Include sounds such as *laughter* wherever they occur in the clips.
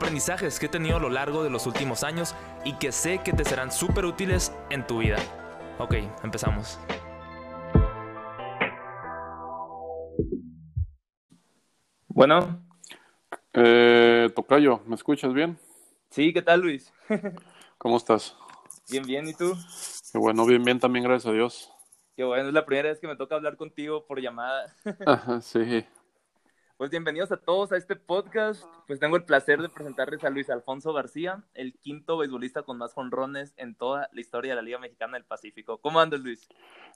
aprendizajes que he tenido a lo largo de los últimos años y que sé que te serán súper útiles en tu vida. Ok, empezamos. Bueno. Eh, Tocayo, ¿me escuchas bien? Sí, ¿qué tal Luis? ¿Cómo estás? Bien, bien, ¿y tú? Qué bueno, bien, bien también, gracias a Dios. Qué bueno, es la primera vez que me toca hablar contigo por llamada. Ajá, sí. Pues bienvenidos a todos a este podcast. Pues tengo el placer de presentarles a Luis Alfonso García, el quinto beisbolista con más jonrones en toda la historia de la Liga Mexicana del Pacífico. ¿Cómo andas, Luis?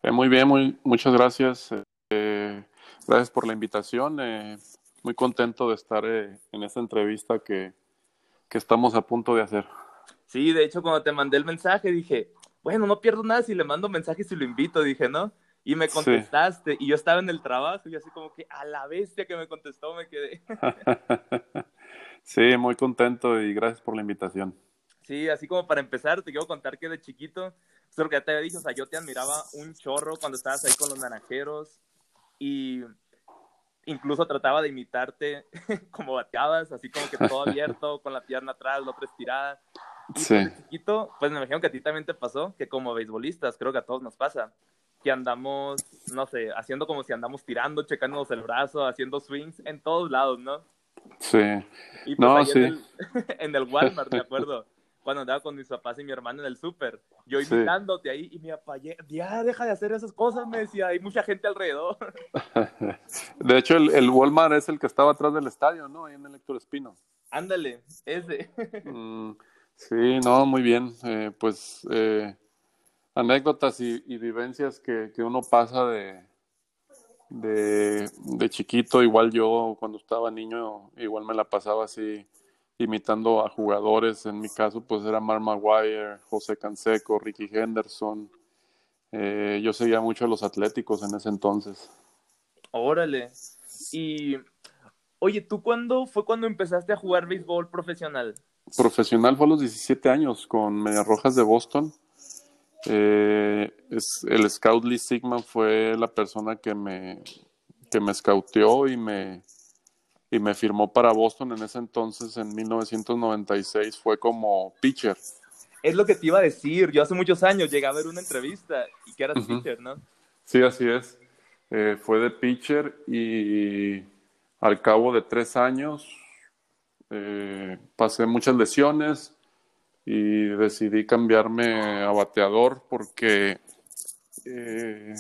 Eh, muy bien, muy, muchas gracias. Eh, gracias por la invitación. Eh, muy contento de estar eh, en esta entrevista que, que estamos a punto de hacer. Sí, de hecho, cuando te mandé el mensaje dije, bueno, no pierdo nada si le mando mensaje y lo invito, dije, ¿no? Y me contestaste, sí. y yo estaba en el trabajo, y así como que a la bestia que me contestó me quedé. *laughs* sí, muy contento y gracias por la invitación. Sí, así como para empezar, te quiero contar que de chiquito, lo que ya te había dicho, o sea, yo te admiraba un chorro cuando estabas ahí con los naranjeros, y incluso trataba de imitarte *laughs* como bateabas, así como que todo abierto, con la pierna atrás, la otra estirada. Y sí. pues, de chiquito, pues me imagino que a ti también te pasó, que como beisbolistas, creo que a todos nos pasa, que andamos, no sé, haciendo como si andamos tirando, checándonos el brazo, haciendo swings en todos lados, ¿no? Sí. Y pues no, ahí sí. en, el, *laughs* en el Walmart, me *laughs* acuerdo, cuando andaba con mis papás y mi hermano en el súper, yo Sí. imitándote ahí, y mi papá, ya, ya deja de hacer esas cosas, me decía, hay mucha gente alrededor. *laughs* De hecho, el, el Walmart es el que estaba atrás del estadio, ¿no? Ahí en el Héctor Espino. Ándale, ese. Mm, sí, no, muy bien. Eh, pues eh, anécdotas y, y vivencias que, que, uno pasa de, de, de, chiquito. Igual yo cuando estaba niño, igual me la pasaba así imitando a jugadores. En mi caso, pues era Mark Maguire, José Canseco, Ricky Henderson. Eh, yo seguía mucho a los atléticos en ese entonces. Órale. Y, oye, ¿tú cuándo fue cuando empezaste a jugar béisbol profesional? Profesional fue a los 17 años con Medias Rojas de Boston. Eh, es, el Scout Lee Sigman fue la persona que me, que me scouteó y me, y me firmó para Boston en ese entonces, en 1996, fue como pitcher. Es lo que te iba a decir, yo hace muchos años llegué a ver una entrevista y que eras uh -huh. pitcher, ¿no? Sí, así es. Eh, fue de pitcher y al cabo de tres años eh, pasé muchas lesiones y decidí cambiarme a bateador porque eh,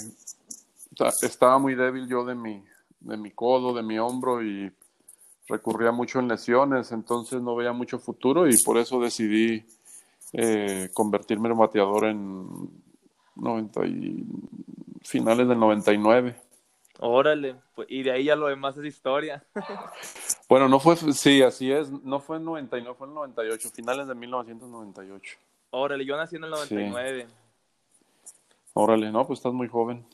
estaba muy débil yo de mi, de mi codo, de mi hombro y recurría mucho en lesiones, entonces no veía mucho futuro y por eso decidí eh, convertirme en bateador en 90 y finales del 99. Órale, pues, y de ahí ya lo demás es historia. *laughs* bueno, no fue, sí, así es, no fue en 99, fue en 98, finales de 1998. Órale, yo nací en el 99. Sí. Órale, no, pues estás muy joven.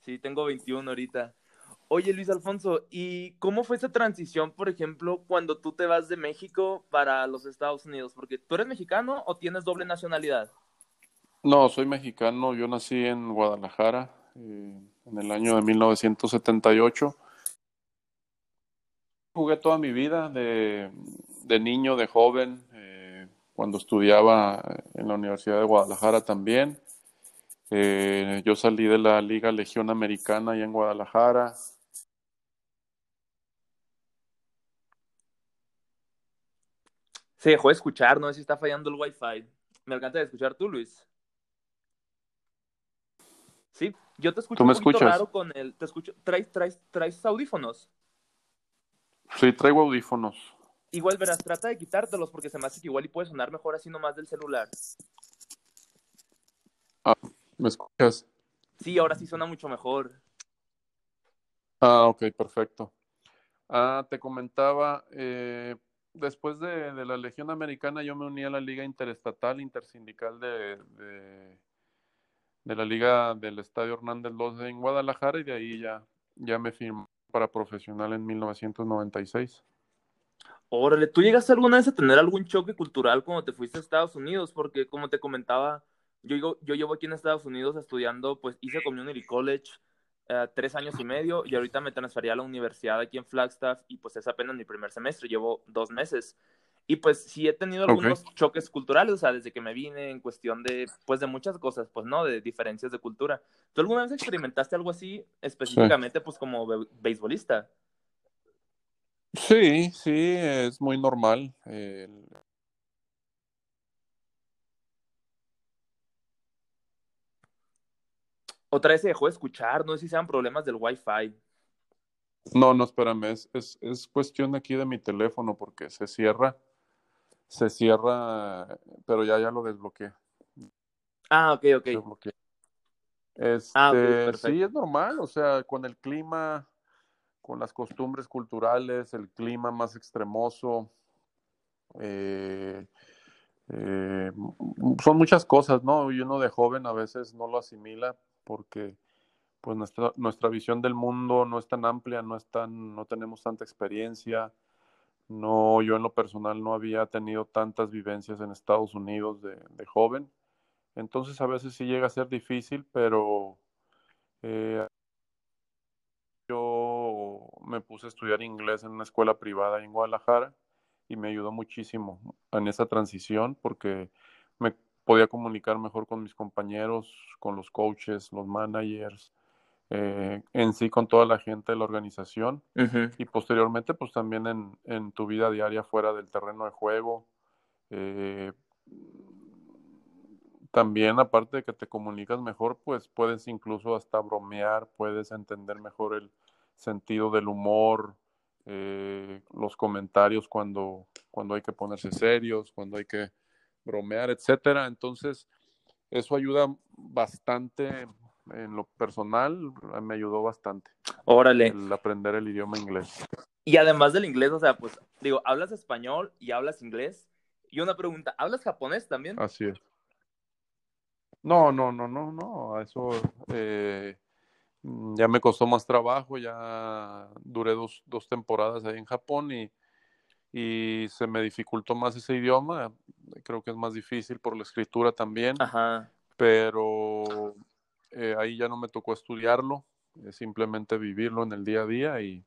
Sí, tengo 21 ahorita. Oye, Luis Alfonso, ¿y cómo fue esa transición, por ejemplo, cuando tú te vas de México para los Estados Unidos? Porque tú eres mexicano o tienes doble nacionalidad? No, soy mexicano, yo nací en Guadalajara eh, en el año de 1978. Jugué toda mi vida de, de niño, de joven, eh, cuando estudiaba en la Universidad de Guadalajara también. Eh, yo salí de la Liga Legión Americana allá en Guadalajara. Se dejó de escuchar, no sé si está fallando el wifi. Me encanta de escuchar tú, Luis. Sí, yo te escucho ¿Tú me un poquito escuchas? raro con el. Te escucho. ¿Traes, traes, ¿Traes audífonos? Sí, traigo audífonos. Igual verás, trata de quitártelos porque se me hace que igual y puede sonar mejor así nomás del celular. Ah, ¿Me escuchas? Sí, ahora sí suena mucho mejor. Ah, ok, perfecto. Ah, te comentaba, eh, después de, la Legión Americana, yo me uní a la Liga Interestatal, Intersindical de, de, la Liga del Estadio Hernández López en Guadalajara y de ahí ya, ya me firmé para profesional en 1996. Órale, ¿tú llegaste alguna vez a tener algún choque cultural cuando te fuiste a Estados Unidos? Porque como te comentaba, yo, yo llevo aquí en Estados Unidos estudiando, pues hice Community College eh, tres años y medio y ahorita me transferí a la universidad aquí en Flagstaff y pues es apenas mi primer semestre, llevo dos meses. Y pues sí he tenido algunos choques culturales, o sea, desde que me vine en cuestión de, pues de muchas cosas, pues no, de diferencias de cultura. ¿Tú alguna vez experimentaste algo así específicamente, pues como beisbolista? Sí, sí, es muy normal. Otra vez se dejó de escuchar, no sé si sean problemas del Wi-Fi. No, no, espérame, es, es, cuestión aquí de mi teléfono porque se cierra, se cierra, pero ya, ya lo desbloqueé. Ah, ok, ok. Este, ah, sí, es normal, o sea, con el clima, con las costumbres culturales, el clima más extremoso, eh, eh, son muchas cosas, ¿no? Y uno de joven a veces no lo asimila porque pues nuestra, nuestra visión del mundo no es tan amplia, no, es tan, no tenemos tanta experiencia. No, yo en lo personal no había tenido tantas vivencias en Estados Unidos de, joven. Entonces a veces sí llega a ser difícil, pero eh, yo me puse a estudiar inglés en una escuela privada en Guadalajara y me ayudó muchísimo en esa transición porque me podía comunicar mejor con mis compañeros, con los coaches, los managers, eh, en sí con toda la gente de la organización y posteriormente pues también en, tu vida diaria fuera del terreno de juego. Eh, también aparte de que te comunicas mejor, pues puedes incluso hasta bromear, puedes entender mejor el sentido del humor, eh, los comentarios cuando, cuando hay que ponerse serios, cuando hay que bromear, etcétera. Entonces, eso ayuda bastante en lo personal, me ayudó bastante. Órale. El aprender el idioma inglés. Y además del inglés, o sea, pues, digo, hablas español y hablas inglés. Y una pregunta, ¿hablas japonés también? Así es. No, no, no, no, no. Eso eh, ya me costó más trabajo. Ya duré dos, dos temporadas ahí en Japón y y se me dificultó más ese idioma. Creo que es más difícil por la escritura también. Pero eh, ahí ya no me tocó estudiarlo, simplemente vivirlo en el día a día y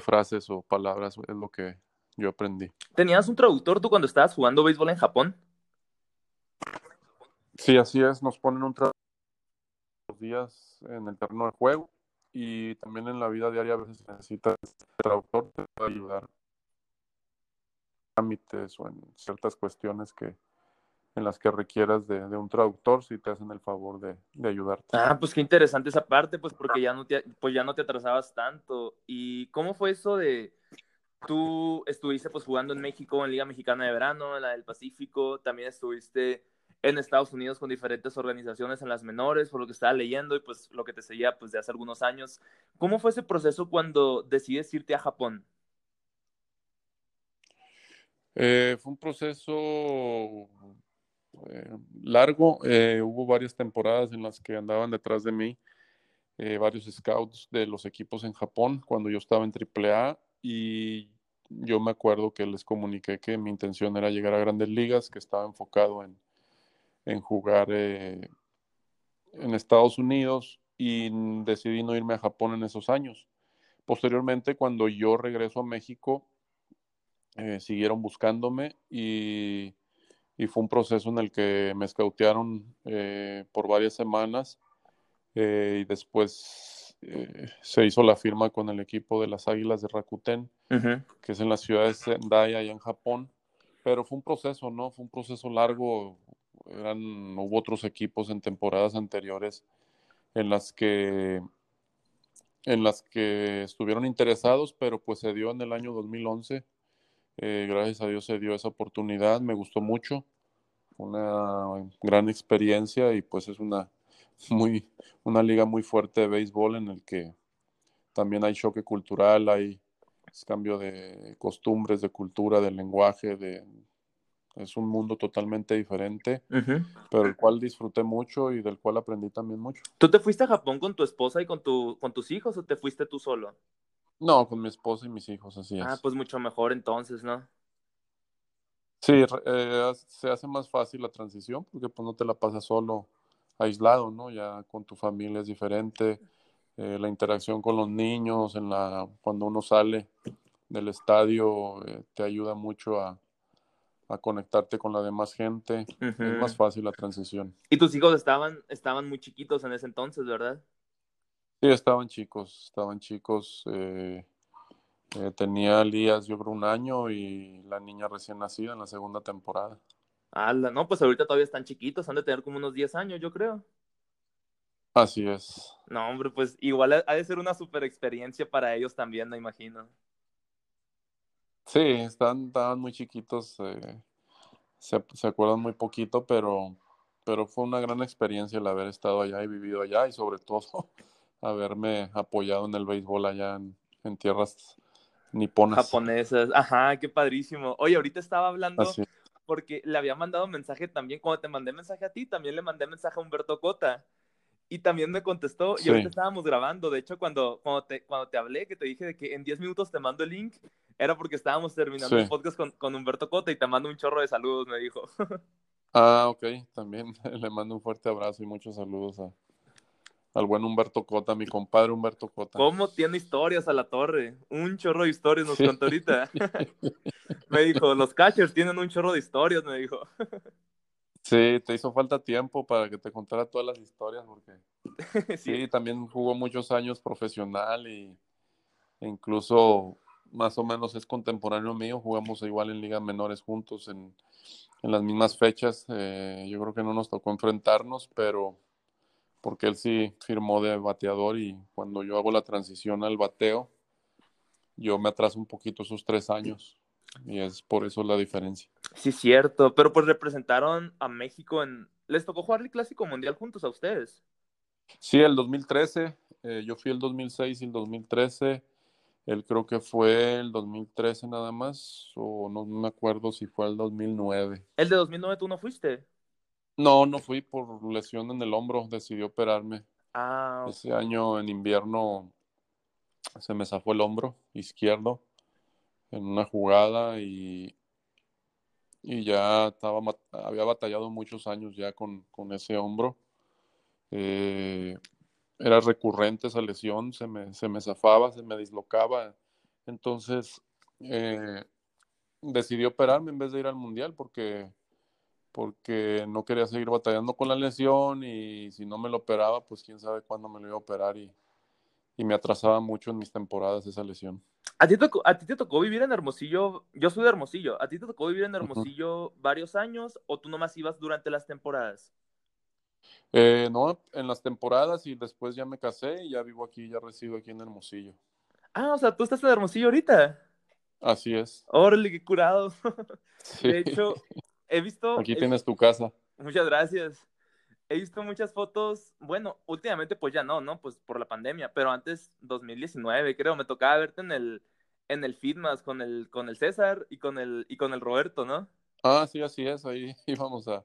frases o palabras es lo que yo aprendí. ¿Tenías un traductor tú cuando estabas jugando béisbol en Japón? Sí, así es. Nos ponen un traductor los días en el terreno de juego y también en la vida diaria a veces necesitas traductor para ayudar trámites o en ciertas cuestiones que en las que requieras de, un traductor si te hacen el favor de, de, ayudarte. Ah, pues qué interesante esa parte, pues porque ya no te, pues ya no te atrasabas tanto. ¿Y cómo fue eso de tú estuviste pues jugando en México en Liga Mexicana de Verano, en la del Pacífico, también estuviste en Estados Unidos con diferentes organizaciones en las menores, por lo que estaba leyendo y pues lo que te seguía pues de hace algunos años. ¿Cómo fue ese proceso cuando decides irte a Japón? Eh, fue un proceso eh, largo, eh, hubo varias temporadas en las que andaban detrás de mí varios scouts de los equipos en Japón cuando yo estaba en AAA y yo me acuerdo que les comuniqué que mi intención era llegar a grandes ligas, que estaba enfocado en, en jugar en Estados Unidos y decidí no irme a Japón en esos años. Posteriormente, cuando yo regreso a México, eh, siguieron buscándome y, fue un proceso en el que me escautearon eh, por varias semanas eh, y después se hizo la firma con el equipo de las Águilas de Rakuten, que es en la ciudad de Sendai, allá en Japón. Pero fue un proceso, ¿no? Fue un proceso largo. Eran, hubo otros equipos en temporadas anteriores en las que en las que estuvieron interesados, pero pues se dio en el año 2011 eh, gracias a Dios se dio esa oportunidad, me gustó mucho, una gran experiencia y pues es una, *laughs* muy, una liga muy fuerte de béisbol en el que también hay choque cultural, hay, cambio de costumbres, de cultura, de lenguaje, de, es un mundo totalmente diferente, pero el cual disfruté mucho y del cual aprendí también mucho. ¿Tú te fuiste a Japón con tu esposa y con, tu, con tus hijos o te fuiste tú solo? No, con mi esposa y mis hijos, así Ah, es. pues mucho mejor entonces, ¿no? Sí, eh, se hace más fácil la transición porque pues no te la pasas solo, aislado, ¿no? Ya con tu familia es diferente, eh, la interacción con los niños, en la, cuando uno sale del estadio, eh, te ayuda mucho a, a conectarte con la demás gente. Es más fácil la transición. Y tus hijos estaban, estaban muy chiquitos en ese entonces, ¿verdad? Sí, estaban chicos, estaban chicos. eh, eh, tenía Elías, yo creo, un año y la niña recién nacida en la segunda temporada. Ala, no, pues ahorita todavía están chiquitos, han de tener como unos 10 años, yo creo. Así es. No, hombre, pues igual ha de ser una super experiencia para ellos también, me imagino. Sí, están, estaban muy chiquitos, eh, se, se acuerdan muy poquito, pero, pero fue una gran experiencia el haber estado allá y vivido allá y sobre todo *laughs* haberme apoyado en el béisbol allá en, en tierras niponas. Japonesas, ajá, qué padrísimo. Oye, ahorita estaba hablando Así. porque le había mandado mensaje también, cuando te mandé mensaje a ti, también le mandé mensaje a Humberto Cota. Y también me contestó, y Sí. ahorita estábamos grabando. De hecho, cuando, cuando, te, cuando te hablé, que te dije de que en 10 minutos te mando el link, era porque estábamos terminando Sí. el podcast con, con Humberto Cota y te mando un chorro de saludos, me dijo. *laughs* Ah, ok, también *laughs* le mando un fuerte abrazo y muchos saludos a, al buen Humberto Cota, mi compadre Humberto Cota. ¿Cómo tiene historias a la torre? Un chorro de historias nos Sí. contó ahorita. *laughs* me dijo, los catchers tienen un chorro de historias, me dijo. *laughs* Sí, te hizo falta tiempo para que te contara todas las historias porque *laughs* sí. Sí, también jugó muchos años profesional y e incluso más o menos es contemporáneo mío. Jugamos igual en ligas menores juntos en, en las mismas fechas. Eh, yo creo que no nos tocó enfrentarnos, pero porque él sí firmó de bateador y cuando yo hago la transición al bateo, yo me atraso un poquito esos tres años y es por eso la diferencia. Sí, cierto, pero pues representaron a México en... ¿Les tocó jugar el Clásico Mundial juntos a ustedes? Sí, el 2013, eh, yo fui el 2006 y el 2013. Él creo que fue el 2013 nada más, o no me acuerdo si fue el 2009. ¿El de 2009 tú no fuiste? No, no fui por lesión en el hombro, decidí operarme. Ah, Ese año en invierno se me zafó el hombro izquierdo en una jugada y, y ya estaba, había batallado muchos años ya con, con ese hombro. Eh, era recurrente esa lesión, se me, se me zafaba, se me dislocaba. Entonces eh, decidí operarme en vez de ir al mundial porque, porque no quería seguir batallando con la lesión y si no me lo operaba, pues quién sabe cuándo me lo iba a operar y, y me atrasaba mucho en mis temporadas esa lesión. ¿A ti, tocó- ¿A ti te tocó vivir en Hermosillo? Yo soy de Hermosillo. ¿A ti te tocó vivir en Hermosillo varios años o tú nomás ibas durante las temporadas? Eh, no, en las temporadas y después ya me casé y ya vivo aquí, ya resido aquí en Hermosillo. Ah, o sea, tú estás en Hermosillo ahorita. Así es. Órale, qué curado. *laughs* Sí. De hecho, he visto... Aquí he- tienes tu casa. Muchas gracias. He visto muchas fotos, bueno, últimamente pues ya no, ¿no? Pues por la pandemia, pero antes, 2019 creo, me tocaba verte en el, en el Fitmas con el, con el César y con el, y con el Roberto, ¿no? Ah, sí, así es. Ahí *laughs* íbamos a,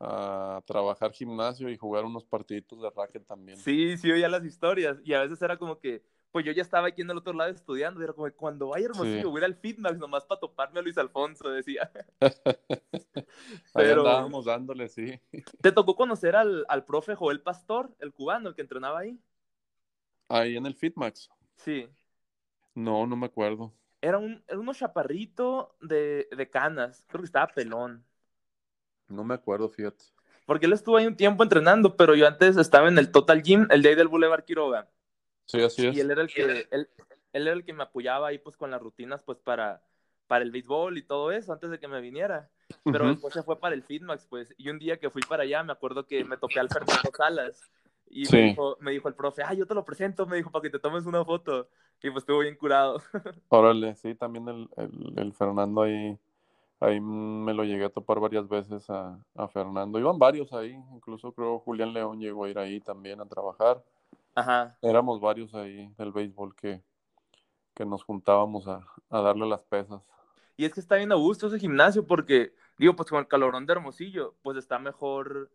a trabajar gimnasio y jugar unos partiditos de racket también. Sí, sí oía las historias y a veces era como que, pues yo ya estaba aquí en el otro lado estudiando y era como, cuando vaya Hermosillo Sí. voy a ir al Fitmax nomás para toparme a Luis Alfonso, decía. *laughs* Pero- andábamos dándole, sí. ¿Te tocó conocer al, al profe Joel Pastor, el cubano, el que entrenaba ahí? Ahí en el Fitmax. Sí. No, no me acuerdo. Era un, era uno chaparrito de, de canas, creo que estaba pelón. No me acuerdo, fíjate. Porque él estuvo ahí un tiempo entrenando, pero yo antes estaba en el Total Gym, el de ahí del Boulevard Quiroga. Sí, así es. Y él era el que, él, él era el que me apoyaba ahí pues con las rutinas pues para, para el béisbol y todo eso antes de que me viniera. Pero Ujú. después se fue para el Fitmax, pues. Y un día que fui para allá, me acuerdo que me topé al Fernando Salas. Y Sí. me, dijo, me dijo el profe, ah, yo te lo presento, me dijo, para que te tomes una foto. Y pues estuvo bien curado. *laughs* Órale, sí, también el, el- el Fernando ahí, ahí me lo llegué a topar varias veces a, a Fernando. Iban varios ahí, incluso creo Julián León llegó a ir ahí también a trabajar. Ajá. Éramos varios ahí del béisbol que, que nos juntábamos a, a darle las pesas. Y es que está bien a gusto ese gimnasio porque, digo, pues con el calorón de Hermosillo, pues está mejor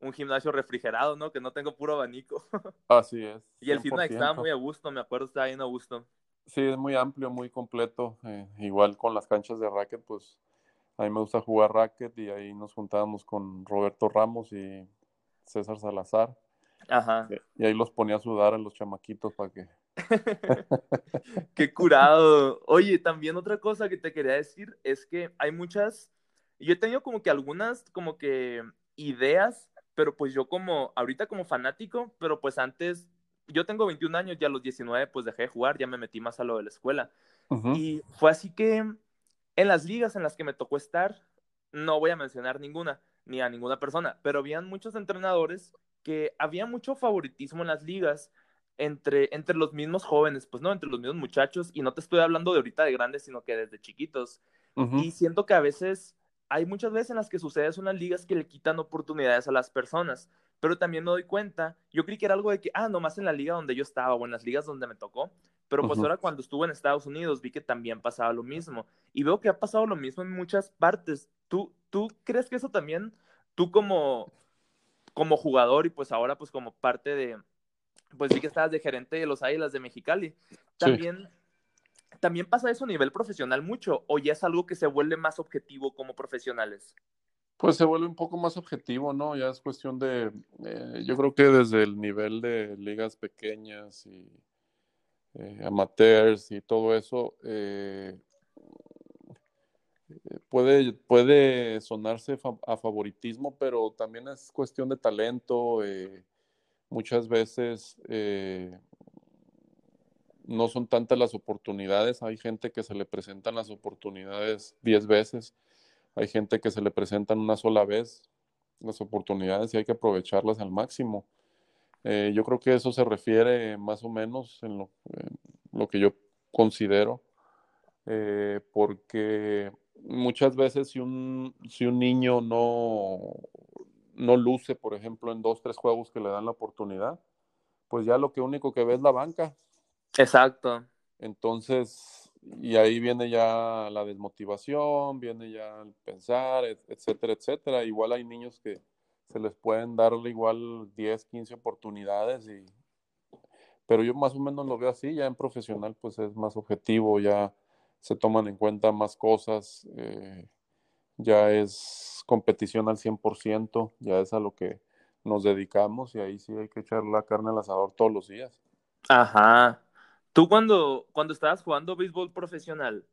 un gimnasio refrigerado, ¿no? Que no tengo puro abanico. *laughs* Así es. y el fitness estaba muy a gusto, me acuerdo, estaba bien a gusto. Sí, es muy amplio, muy completo. Eh, igual con las canchas de racket, pues a mí me gusta jugar racket y ahí nos juntábamos con Roberto Ramos y César Salazar. Ajá. Y ahí los ponía a sudar a los chamaquitos para que... *laughs* Qué curado. Oye, también otra cosa que te quería decir es que hay muchas, yo he tenido como que algunas como que ideas, pero pues yo como, ahorita como fanático, pero pues antes, yo tengo 21 años, ya a los 19 pues dejé de jugar, ya me metí más a lo de la escuela. Y fue así que en las ligas en las que me tocó estar, no voy a mencionar ninguna, ni a ninguna persona, pero habían muchos entrenadores que había mucho favoritismo en las ligas entre, entre los mismos jóvenes, pues no, entre los mismos muchachos, y no te estoy hablando de ahorita de grandes, sino que desde chiquitos. Y siento que a veces, hay muchas veces en las que sucede eso en las ligas que le quitan oportunidades a las personas, pero también me doy cuenta, yo creí que era algo de que, ah, nomás en la liga donde yo estaba o en las ligas donde me tocó, pero pues ahora cuando estuve en Estados Unidos vi que también pasaba lo mismo, y veo que ha pasado lo mismo en muchas partes. ¿Tú, tú crees que eso también, tú como, como jugador y pues ahora pues como parte de, pues vi que estabas de gerente de los Águilas de Mexicali. También, también pasa eso a nivel profesional mucho, o ya es algo que se vuelve más objetivo como profesionales. Pues se vuelve un poco más objetivo, ¿no? Ya es cuestión de, eh, yo creo que desde el nivel de ligas pequeñas y eh, amateurs y todo eso, eh, puede, puede sonarse a favoritismo, pero también es cuestión de talento. muchas veces no son tantas las oportunidades. Hay gente que se le presentan las oportunidades diez veces. Hay gente que se le presentan una sola vez las oportunidades y hay que aprovecharlas al máximo. Eh, yo creo que eso se refiere más o menos en lo, lo que yo considero, eh, porque muchas veces si un, si un niño no, no luce, por ejemplo, en dos, tres juegos que le dan la oportunidad, pues ya lo que único que ve es la banca. Exacto. Entonces, y ahí viene ya la desmotivación, viene ya el pensar, etcétera, etcétera. Igual hay niños que se les pueden dar igual 10, 15 oportunidades y pero yo más o menos lo veo así, ya en profesional pues es más objetivo, ya se toman en cuenta más cosas, eh, ya es competición al 100%, ya es a lo que nos dedicamos y ahí sí hay que echar la carne al asador todos los días. Ajá. Tú cuando, cuando estabas jugando béisbol profesional,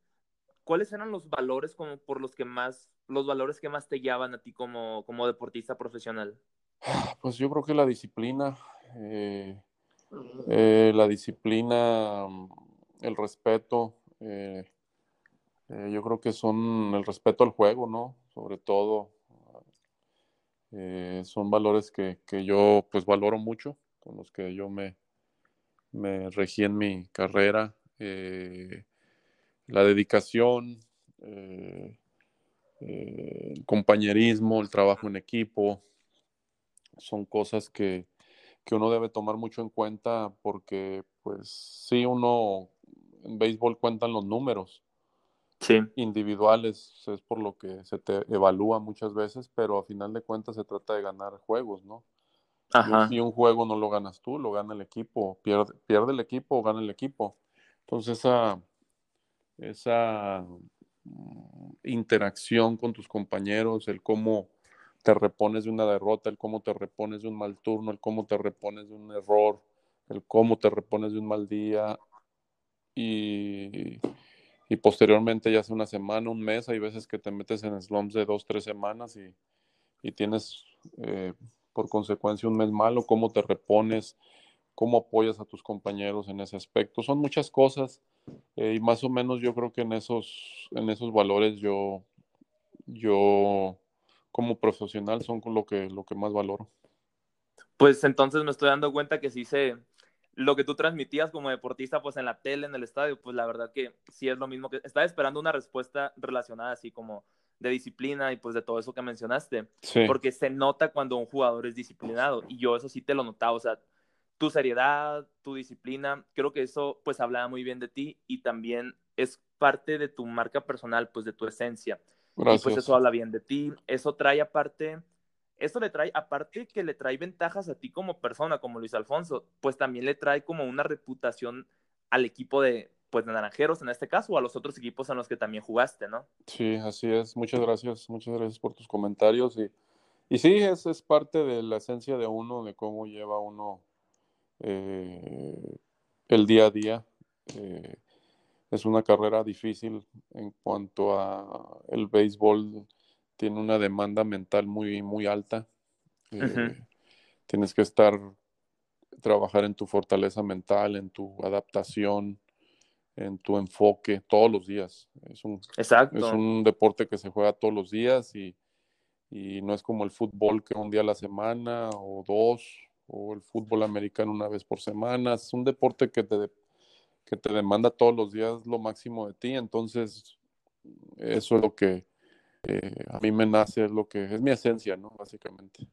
¿cuáles eran los valores como por los que más, los valores que más te guiaban a ti como, como deportista profesional? Pues yo creo que la disciplina, eh, eh, la disciplina, el respeto, eh, yo creo que son el respeto al juego, ¿no? Sobre todo, son valores que, que, yo pues valoro mucho, con los que yo me, me regí en mi carrera. Eh, la dedicación, eh, eh, el compañerismo, el trabajo en equipo, son cosas que, uno debe tomar mucho en cuenta porque, pues, sí, uno en béisbol cuentan los números individuales, es por lo que se te evalúa muchas veces, pero a final de cuentas se trata de ganar juegos, ¿no? Y un juego no lo ganas tú, lo gana el equipo. Pierde, pierde el equipo o gana el equipo. Entonces esa, esa mm, interacción con tus compañeros, el cómo te repones de una derrota, el cómo te repones de un mal turno, el cómo te repones de un error, el cómo te repones de un mal día y, y posteriormente ya hace una semana, un mes, hay veces que te metes en slums de dos, tres semanas y, y tienes eh, por consecuencia un mes malo, cómo te repones, cómo apoyas a tus compañeros en ese aspecto. Son muchas cosas eh, y más o menos yo creo que en esos, en esos valores yo, yo como profesional son lo que, lo que más valoro. Pues entonces me estoy dando cuenta que sí sé lo que tú transmitías como deportista, pues en la tele, en el estadio, pues la verdad que sí es lo mismo que estaba esperando una respuesta relacionada así como de disciplina y pues de todo eso que mencionaste. Porque se nota cuando un jugador es disciplinado y yo eso sí te lo notaba, o sea, tu seriedad, tu disciplina, creo que eso pues hablaba muy bien de ti y también es parte de tu marca personal, pues de tu esencia. Gracias. Y pues eso habla bien de ti, eso trae aparte, eso le trae, aparte que le trae ventajas a ti como persona, como Luis Alfonso, pues también le trae como una reputación al equipo de, pues de Naranjeros en este caso, o a los otros equipos en los que también jugaste, ¿no? Sí, así es. Muchas gracias, muchas gracias por tus comentarios y, y sí, es, es parte de la esencia de uno, de cómo lleva uno eh, el día a día. Eh, es una carrera difícil en cuanto a el béisbol tiene una demanda mental muy muy alta eh, tienes que estar trabajar en tu fortaleza mental en tu adaptación en tu enfoque todos los días. Es un Exacto. es un deporte que se juega todos los días y, y no es como el fútbol que un día a la semana o dos o el fútbol americano una vez por semana. Es un deporte que te que te demanda todos los días lo máximo de ti, entonces eso es lo que eh, a mí me nace, es lo que es mi esencia, ¿no? Básicamente.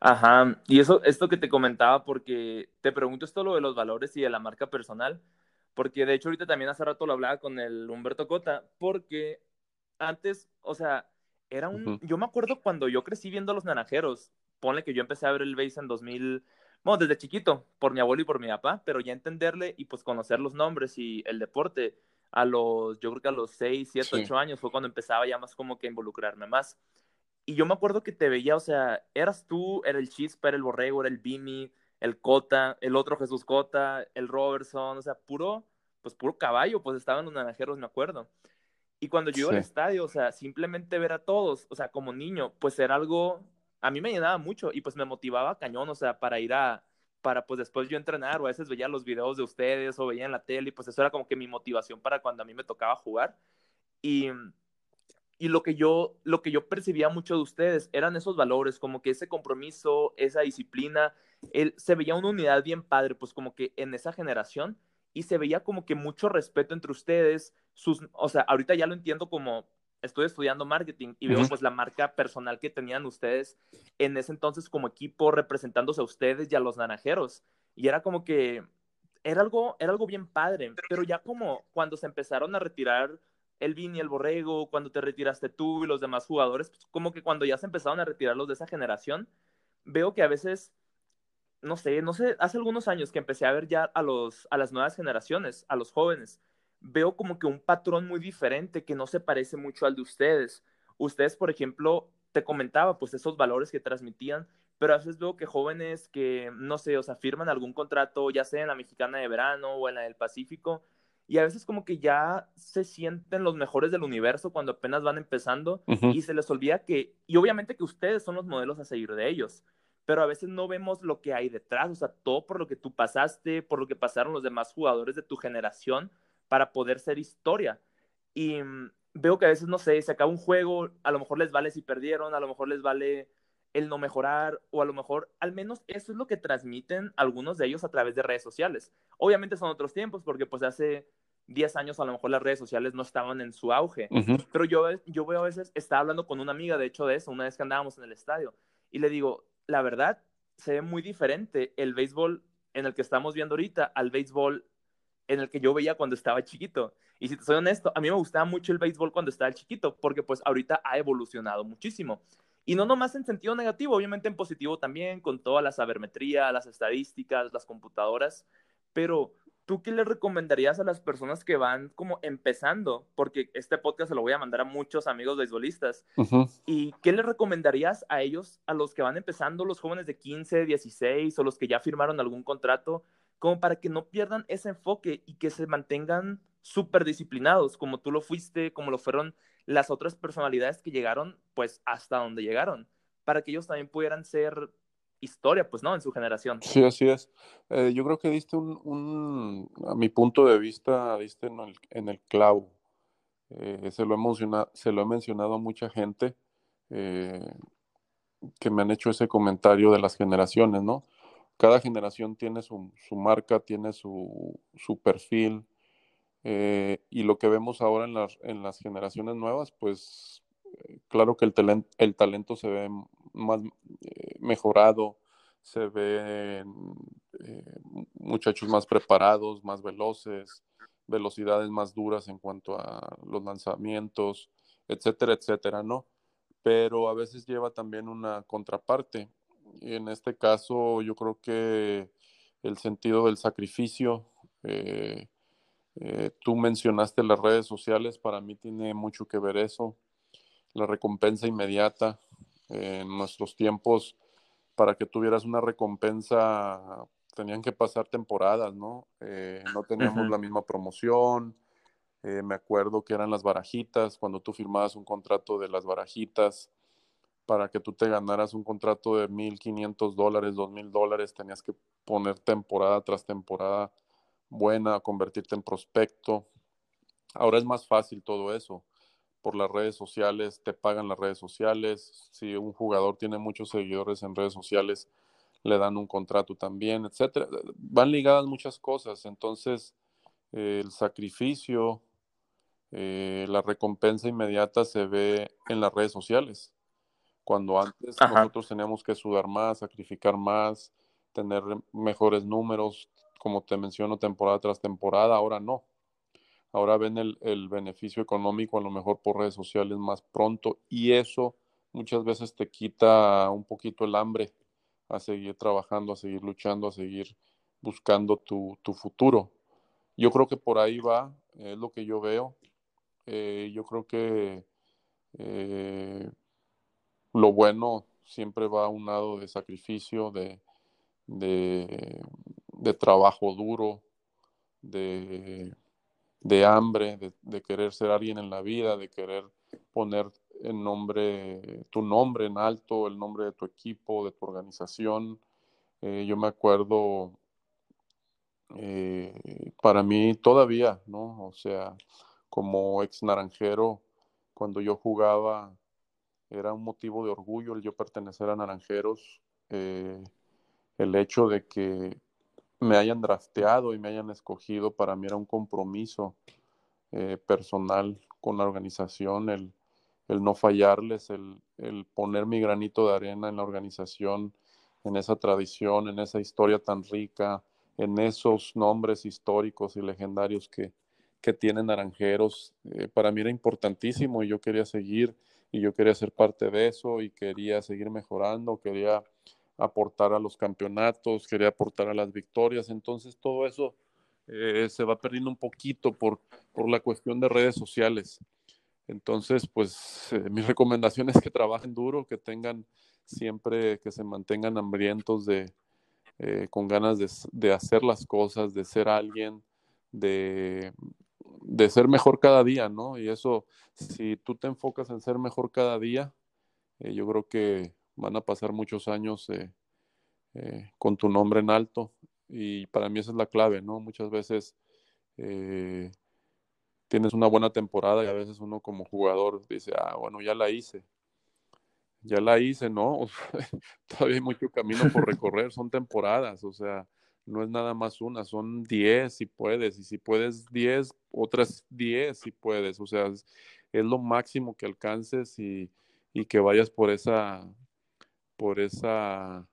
Ajá, y eso, esto que te comentaba, porque te pregunto esto lo de los valores y de la marca personal, porque de hecho ahorita también hace rato lo hablaba con el Humberto Cota, porque antes, o sea, era un, uh -huh. yo me acuerdo cuando yo crecí viendo a los naranjeros, ponle que yo empecé a ver el base en 2000, bueno, desde chiquito, por mi abuelo y por mi papá, pero ya entenderle y pues conocer los nombres y el deporte a los, yo creo que a los 6, 7, sí. 8 años fue cuando empezaba ya más como que involucrarme más. Y yo me acuerdo que te veía, o sea, eras tú, era el Chispa, era el Borrego, era el Bini, el Cota, el otro Jesús Cota, el Robertson, o sea, puro, pues puro caballo, pues estaban los naranjeros, me acuerdo. Y cuando yo iba sí. al estadio, o sea, simplemente ver a todos, o sea, como niño, pues era algo a mí me llenaba mucho y pues me motivaba cañón, o sea, para ir a, para pues después yo entrenar o a veces veía los videos de ustedes o veía en la tele y pues eso era como que mi motivación para cuando a mí me tocaba jugar. Y, y lo, que yo, lo que yo percibía mucho de ustedes eran esos valores, como que ese compromiso, esa disciplina, él, se veía una unidad bien padre, pues como que en esa generación y se veía como que mucho respeto entre ustedes, sus, o sea, ahorita ya lo entiendo como estoy estudiando marketing y veo uh -huh. pues la marca personal que tenían ustedes en ese entonces como equipo representándose a ustedes y a los naranjeros. Y era como que era algo, era algo bien padre, pero ya como cuando se empezaron a retirar el Vini, el Borrego, cuando te retiraste tú y los demás jugadores, pues como que cuando ya se empezaron a retirar los de esa generación, veo que a veces, no sé, no sé, hace algunos años que empecé a ver ya a, los, a las nuevas generaciones, a los jóvenes, veo como que un patrón muy diferente que no se parece mucho al de ustedes. Ustedes, por ejemplo, te comentaba pues esos valores que transmitían, pero a veces veo que jóvenes que, no sé, o sea, firman algún contrato, ya sea en la mexicana de verano o en la del Pacífico, y a veces como que ya se sienten los mejores del universo cuando apenas van empezando uh -huh. y se les olvida que, y obviamente que ustedes son los modelos a seguir de ellos, pero a veces no vemos lo que hay detrás, o sea, todo por lo que tú pasaste, por lo que pasaron los demás jugadores de tu generación, para poder ser historia. Y mm, veo que a veces, no sé, se acaba un juego, a lo mejor les vale si perdieron, a lo mejor les vale el no mejorar, o a lo mejor, al menos eso es lo que transmiten algunos de ellos a través de redes sociales. Obviamente son otros tiempos, porque pues hace 10 años a lo mejor las redes sociales no estaban en su auge, uh -huh. pero yo, yo veo a veces, estaba hablando con una amiga, de hecho, de eso, una vez que andábamos en el estadio, y le digo, la verdad, se ve muy diferente el béisbol en el que estamos viendo ahorita al béisbol en el que yo veía cuando estaba chiquito. Y si te soy honesto, a mí me gustaba mucho el béisbol cuando estaba chiquito, porque pues ahorita ha evolucionado muchísimo. Y no nomás en sentido negativo, obviamente en positivo también, con toda la sabermetría, las estadísticas, las computadoras. Pero, ¿tú qué le recomendarías a las personas que van como empezando? Porque este podcast se lo voy a mandar a muchos amigos beisbolistas. Uh -huh. ¿Y qué le recomendarías a ellos, a los que van empezando, los jóvenes de 15, 16 o los que ya firmaron algún contrato? Como para que no pierdan ese enfoque y que se mantengan súper disciplinados, como tú lo fuiste, como lo fueron las otras personalidades que llegaron, pues, hasta donde llegaron, para que ellos también pudieran ser historia, pues, ¿no? En su generación. Sí, así es. Eh, yo creo que diste un, un, a mi punto de vista, diste en el, en el clavo. Eh, se, lo he se lo he mencionado a mucha gente eh, que me han hecho ese comentario de las generaciones, ¿no? Cada generación tiene su, marca, tiene su, perfil, eh, y lo que vemos ahora en las, en las generaciones nuevas, pues eh, claro que el, el talento se ve más eh, mejorado, se ven muchachos más preparados, más veloces, velocidades más duras en cuanto a los lanzamientos, etcétera, etcétera, ¿no? Pero a veces lleva también una contraparte. En este caso yo creo que el sentido del sacrificio, eh, eh, tú mencionaste las redes sociales, para mí tiene mucho que ver eso, la recompensa inmediata. en nuestros tiempos, para que tuvieras una recompensa, tenían que pasar temporadas, ¿no? Eh, no teníamos la misma promoción. me acuerdo que eran las barajitas, cuando tú firmabas un contrato de las barajitas, para que tú te ganaras un contrato de 1.500 dólares, 2.000 dólares, tenías que poner temporada tras temporada buena, convertirte en prospecto. Ahora es más fácil todo eso. Por las redes sociales, te pagan las redes sociales. Si un jugador tiene muchos seguidores en redes sociales, le dan un contrato también, etcétera. Van ligadas muchas cosas. Entonces, eh, el sacrificio, eh, la recompensa inmediata se ve en las redes sociales cuando antes nosotros teníamos que sudar más, sacrificar más, tener mejores números, como te menciono, temporada tras temporada, ahora no. Ahora ven el, el, beneficio económico a lo mejor por redes sociales más pronto y eso muchas veces te quita un poquito el hambre a seguir trabajando, a seguir luchando, a seguir buscando tu, tu futuro. Yo creo que por ahí va, es lo que yo veo. Eh, yo creo que eh, lo bueno siempre va a un lado de sacrificio, de, de, trabajo duro, de, hambre, de, querer ser alguien en la vida, de querer poner el nombre, tu nombre en alto, el nombre de tu equipo, de tu organización. Eh, yo me acuerdo, eh, para mí todavía, ¿no? O sea, como ex naranjero, cuando yo jugaba era un motivo de orgullo el yo pertenecer a Naranjeros, eh, el hecho de que me hayan drafteado y me hayan escogido para mí era un compromiso eh, personal con la organización, el, no fallarles, el, el, poner mi granito de arena en la organización, en esa tradición, en esa historia tan rica, en esos nombres históricos y legendarios que, que tienen Naranjeros. Eh, para mí era importantísimo y yo quería seguir y yo quería ser parte de eso y quería seguir mejorando, quería aportar a los campeonatos, quería aportar a las victorias. Entonces todo eso eh, se va perdiendo un poquito por, por la cuestión de redes sociales. Entonces, pues eh, mi recomendación es que trabajen duro, que tengan siempre, que se mantengan hambrientos de, con ganas de, de hacer las cosas, de ser alguien, de, de ser mejor cada día, ¿no? Y eso, si tú te enfocas en ser mejor cada día, eh, yo creo que van a pasar muchos años eh, eh, con tu nombre en alto. Y para mí esa es la clave, ¿no? Muchas veces tienes una buena temporada y a veces uno como jugador dice, ah, bueno, ya la hice. Ya la hice, ¿no? *laughs* Todavía hay mucho camino por recorrer, son temporadas, o sea, no es nada más una, son 10 si puedes, y si puedes 10, otras 10 si puedes, o sea, es, lo máximo que alcances y, que vayas por esa, por esa,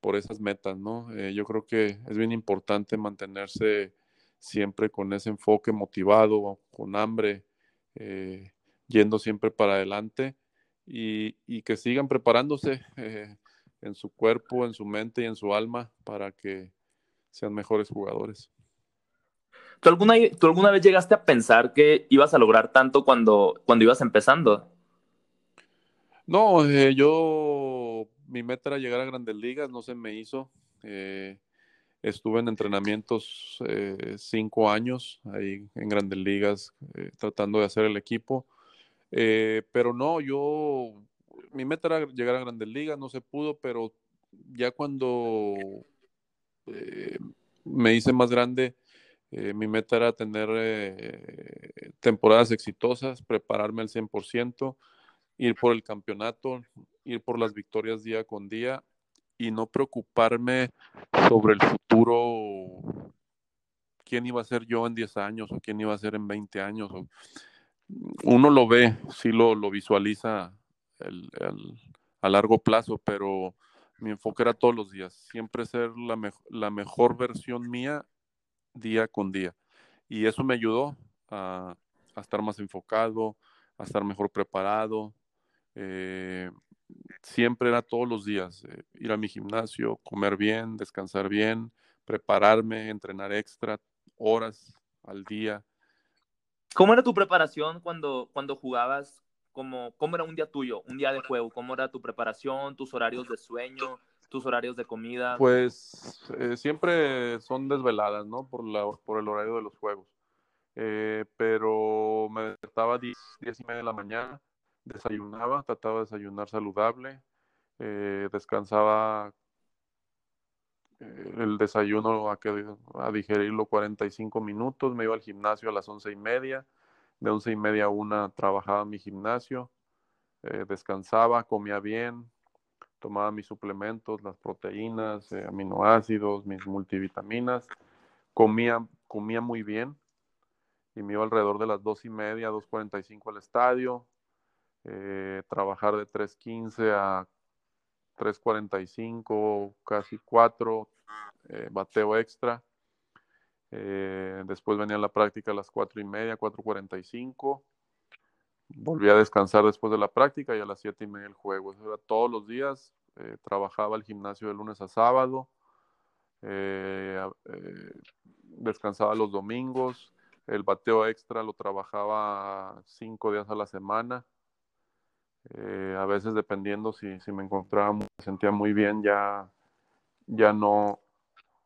por esas metas, ¿no? Eh, yo creo que es bien importante mantenerse siempre con ese enfoque motivado, con hambre, eh, yendo siempre para adelante y, que sigan preparándose eh, en su cuerpo, en su mente y en su alma para que sean mejores jugadores. ¿Tú alguna, ¿Tú alguna vez llegaste a pensar que ibas a lograr tanto cuando, cuando ibas empezando? No, eh, yo, mi meta era llegar a grandes ligas, no se me hizo. Eh, estuve en entrenamientos eh, cinco años ahí en grandes ligas tratando de hacer el equipo. pero no, yo, mi meta era llegar a grandes ligas, no se pudo, pero ya cuando eh, me hice más grande. Eh, mi meta era tener eh, temporadas exitosas, prepararme al 100%, ir por el campeonato, ir por las victorias día con día y no preocuparme sobre el futuro, quién iba a ser yo en 10 años o quién iba a ser en 20 años. Uno lo ve, sí lo, lo visualiza a largo plazo, pero Mi enfoque era todos los días, siempre ser la, mejor versión mía día con día. Y eso me ayudó a, estar más enfocado, a estar mejor preparado. Eh, siempre era todos los días, eh, ir a mi gimnasio, comer bien, descansar bien, prepararme, entrenar extra, horas al día. ¿Cómo era tu preparación cuando, cuando jugabas? ¿Cómo, ¿Cómo era un día tuyo, un día de juego? ¿Cómo era tu preparación, tus horarios de sueño, tus horarios de comida? Pues eh, siempre son desveladas, ¿no? Por, la, por el horario de los juegos. Eh, pero me despertaba a 10, y media de la mañana, desayunaba, trataba de desayunar saludable, eh, descansaba el desayuno a, que, a digerirlo 45 minutos, me iba al gimnasio a las once y media, de once y media a una trabajaba en mi gimnasio, descansaba, comía bien, tomaba mis suplementos, las proteínas, eh, aminoácidos, mis multivitaminas, comía, comía muy bien y me iba alrededor de las dos y media, 2.45 al estadio, eh, trabajar de 3.15 a 3.45, casi 4, eh, bateo extra. Después venía la práctica a las 4 y media, 4.45 volví a descansar después de la práctica y a las siete y media el juego. Todos los días. Eh, trabajaba el gimnasio de lunes a sábado. Eh, eh, descansaba los domingos. El bateo extra lo trabajaba cinco días a la semana. a veces dependiendo si, si me encontraba, me sentía muy bien, ya, ya no,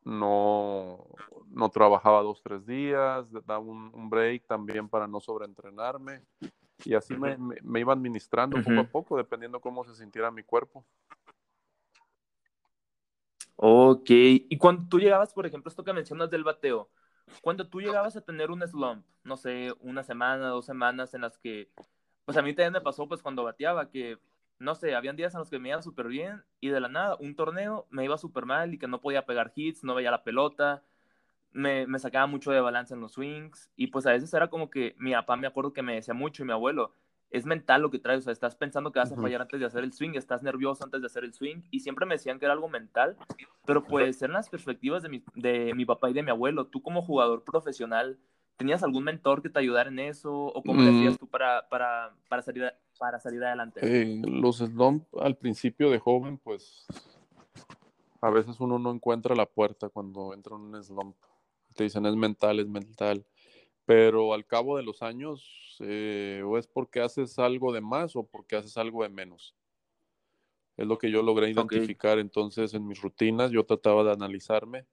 no, no trabajaba dos, tres días, daba un, un break también para no sobreentrenarme y así me, me, iba administrando poco a poco, dependiendo cómo se sintiera mi cuerpo. Ok, y cuando tú llegabas, por ejemplo, esto que mencionas del bateo, cuando tú llegabas a tener un slump, no sé, una semana, dos semanas en las que, pues a mí también me pasó pues cuando bateaba, que, no sé, habían días en los que me iba súper bien y de la nada, un torneo me iba súper mal y que no podía pegar hits, no veía la pelota, me, me, sacaba mucho de balance en los swings y pues a veces era como que mi papá me acuerdo que me decía mucho y mi abuelo, es mental lo que traes, o sea, estás pensando que vas a fallar antes de hacer el swing, estás nervioso antes de hacer el swing y siempre me decían que era algo mental, pero pues en las perspectivas de mi, de mi papá y de mi abuelo, tú como jugador profesional, ¿tenías algún mentor que te ayudara en eso o cómo mm. decías tú para, para, para, salir, para salir adelante? Eh, los slump al principio de joven, pues a veces uno no encuentra la puerta cuando entra en un slump te dicen es mental, es mental, pero al cabo de los años eh, o es porque haces algo de más o porque haces algo de menos. Es lo que yo logré identificar entonces en mis rutinas, yo trataba de analizarme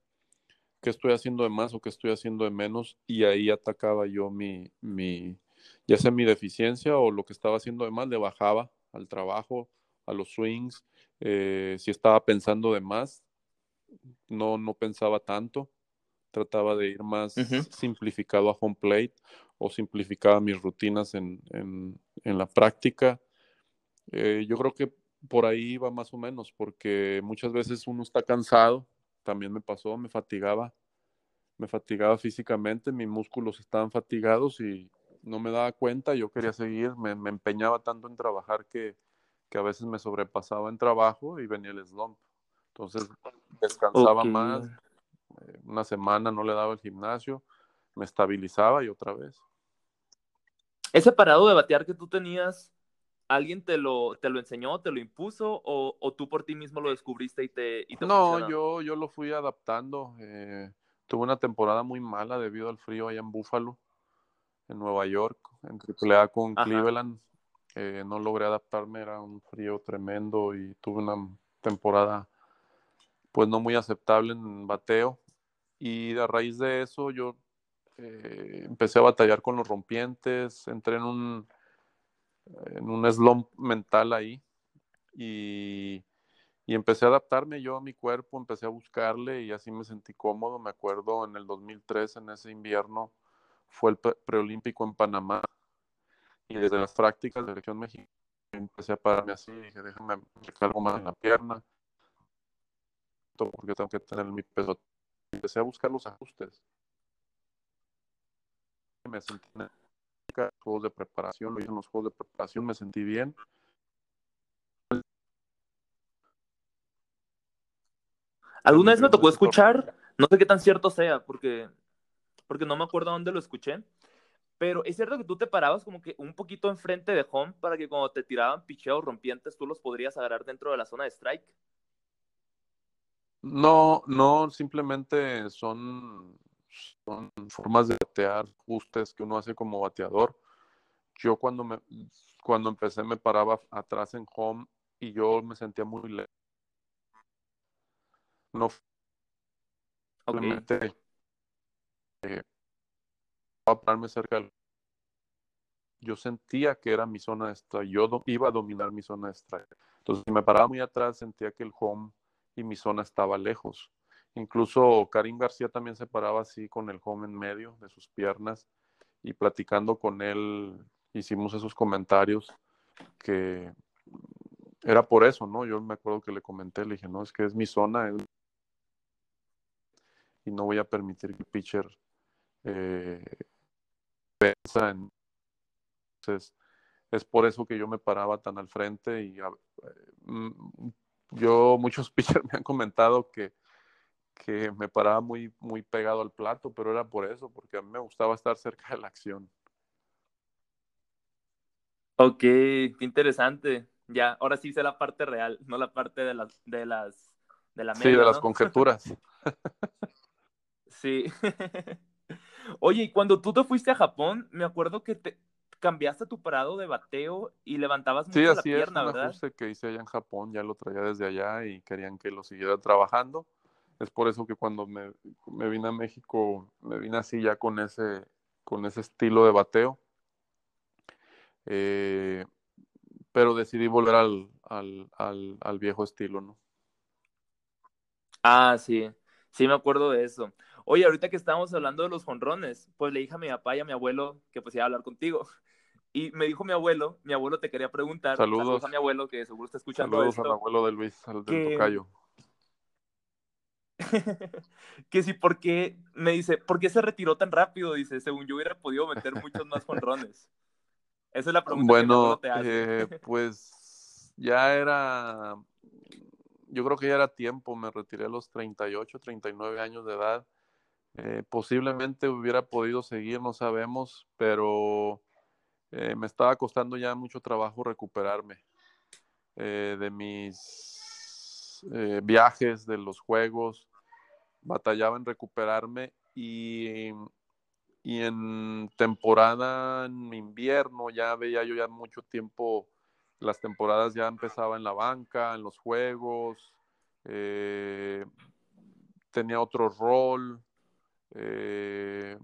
qué estoy haciendo de más o qué estoy haciendo de menos y ahí atacaba yo mi, mi ya sea mi deficiencia o lo que estaba haciendo de más, le bajaba al trabajo, a los swings, eh, si estaba pensando de más, no, no pensaba tanto trataba de ir más simplificado a home plate o simplificaba mis rutinas en, la práctica. Eh, yo creo que por ahí va más o menos, porque muchas veces uno está cansado, también me pasó, me fatigaba, me fatigaba físicamente, mis músculos estaban fatigados y no me daba cuenta, yo quería seguir, me, empeñaba tanto en trabajar que, a veces me sobrepasaba en trabajo y venía el slump. Entonces descansaba más, eh, una semana no le daba el gimnasio, me estabilizaba y otra vez. Ese parado de batear que tú tenías, ¿alguien te lo, te lo enseñó, te lo impuso o, tú por ti mismo lo descubriste y te... no, yo, yo lo fui adaptando. Eh, tuve una temporada muy mala debido al frío allá en Búfalo, en Nueva York, en AAA con Cleveland. Eh, no logré adaptarme, era un frío tremendo y tuve una temporada pues no muy aceptable en bateo. Y a raíz de eso yo eh, empecé a batallar con los rompientes, entré en un, en un slump mental ahí y, y, empecé a adaptarme yo a mi cuerpo, empecé a buscarle y así me sentí cómodo. Me acuerdo en el 2003, en ese invierno, fue el preolímpico en Panamá y desde las prácticas de selección mexicana empecé a pararme así, dije, déjame recargo más en la pierna, porque tengo que tener mi peso empecé a buscar los ajustes. Me sentí en los juegos de preparación, lo hice en los juegos de preparación, me sentí bien. Alguna vez me tocó escuchar, no sé qué tan cierto sea, porque, porque no me acuerdo dónde lo escuché, pero es cierto que tú te parabas como que un poquito enfrente de home para que cuando te tiraban picheos rompientes tú los podrías agarrar dentro de la zona de strike. No, no, simplemente son, son formas de batear, ajustes que uno hace como bateador. Yo cuando me cuando empecé me paraba atrás en home y yo me sentía muy lejos. No simplemente eh, pararme cerca yo sentía que era mi zona de strike, yo iba a dominar mi zona de strike. Entonces, si me paraba muy atrás, sentía que el home y mi zona estaba lejos. Incluso Karim García también se paraba así con el home en medio de sus piernas y platicando con él hicimos esos comentarios que era por eso, ¿no? Yo me acuerdo que le comenté, le dije, no, es que es mi zona y no voy a permitir que el pitcher eh, en entonces, es por eso que yo me paraba tan al frente y mm, yo, muchos *laughs* pitchers me han comentado que, que me paraba muy, muy pegado al plato, pero era por eso, porque a mí me gustaba estar cerca de la acción. Ok, qué interesante. Ya, ahora sí sé la parte real, no la parte de las, de las, de la Sí, de las conjeturas. *laughs* sí. *laughs* Oye, y cuando tú te fuiste a Japón, me acuerdo que te, cambiaste tu parado de bateo y levantabas mucho la pierna, es, un ajuste que hice allá en Japón, ya lo traía desde allá y querían que lo siguiera trabajando. Es por eso que cuando me, vine a México, me vine así ya con ese, con ese estilo de bateo. Eh, pero decidí volver al, al, al, viejo estilo, ¿no? Ah, sí, sí me acuerdo de eso. Oye, ahorita que estábamos hablando de los jonrones, pues le dije a mi papá y a mi abuelo que pues iba a hablar contigo. *laughs* Y me dijo mi abuelo, mi abuelo te quería preguntar. Saludos, a mi abuelo que seguro está escuchando. Saludos al abuelo de Luis, al del tocayo. *laughs* que sí, ¿por qué? Me dice, ¿por qué se retiró tan rápido? Dice, según yo hubiera podido meter muchos más jonrones. *laughs* Esa es la pregunta bueno, que te hace. Eh, pues ya era, yo creo que ya era tiempo, me retiré a los 38, 39 años de edad. Eh, posiblemente hubiera podido seguir, no sabemos, pero eh, me estaba costando ya mucho trabajo recuperarme eh, de mis eh, viajes, de los juegos, batallaba en recuperarme y, y en temporada, en invierno, ya veía yo ya mucho tiempo, las temporadas ya empezaba en la banca, en los juegos, tenía otro rol, en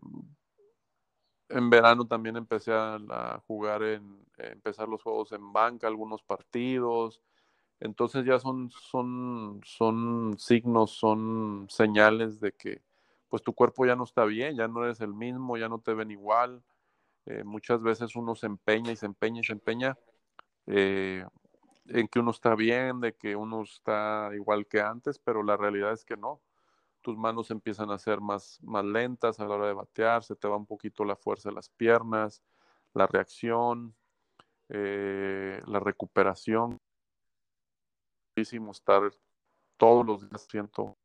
verano también empecé a, jugar en, empezar los juegos en banca, algunos partidos. Entonces ya son, son, son signos, son señales de que pues tu cuerpo ya no está bien, ya no eres el mismo, ya no te ven igual. Eh, muchas veces uno se empeña y se empeña y se empeña eh, en que uno está bien, de que uno está igual que antes, pero la realidad es que no tus manos empiezan a ser más, más lentas a la hora de batear, se te va un poquito la fuerza de las piernas, la reacción, eh, la recuperación. estar todos los días siento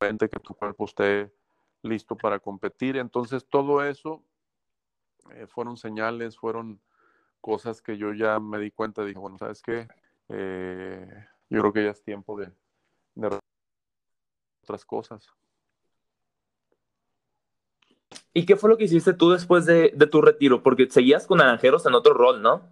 que tu cuerpo esté listo para competir. Entonces todo eso eh, fueron señales, fueron cosas que yo ya me di cuenta, dije, bueno, ¿sabes qué? Eh, yo creo que ya es tiempo de, de otras cosas. ¿Y qué fue lo que hiciste tú después de, tu retiro? Porque seguías con Naranjeros en otro rol, ¿no?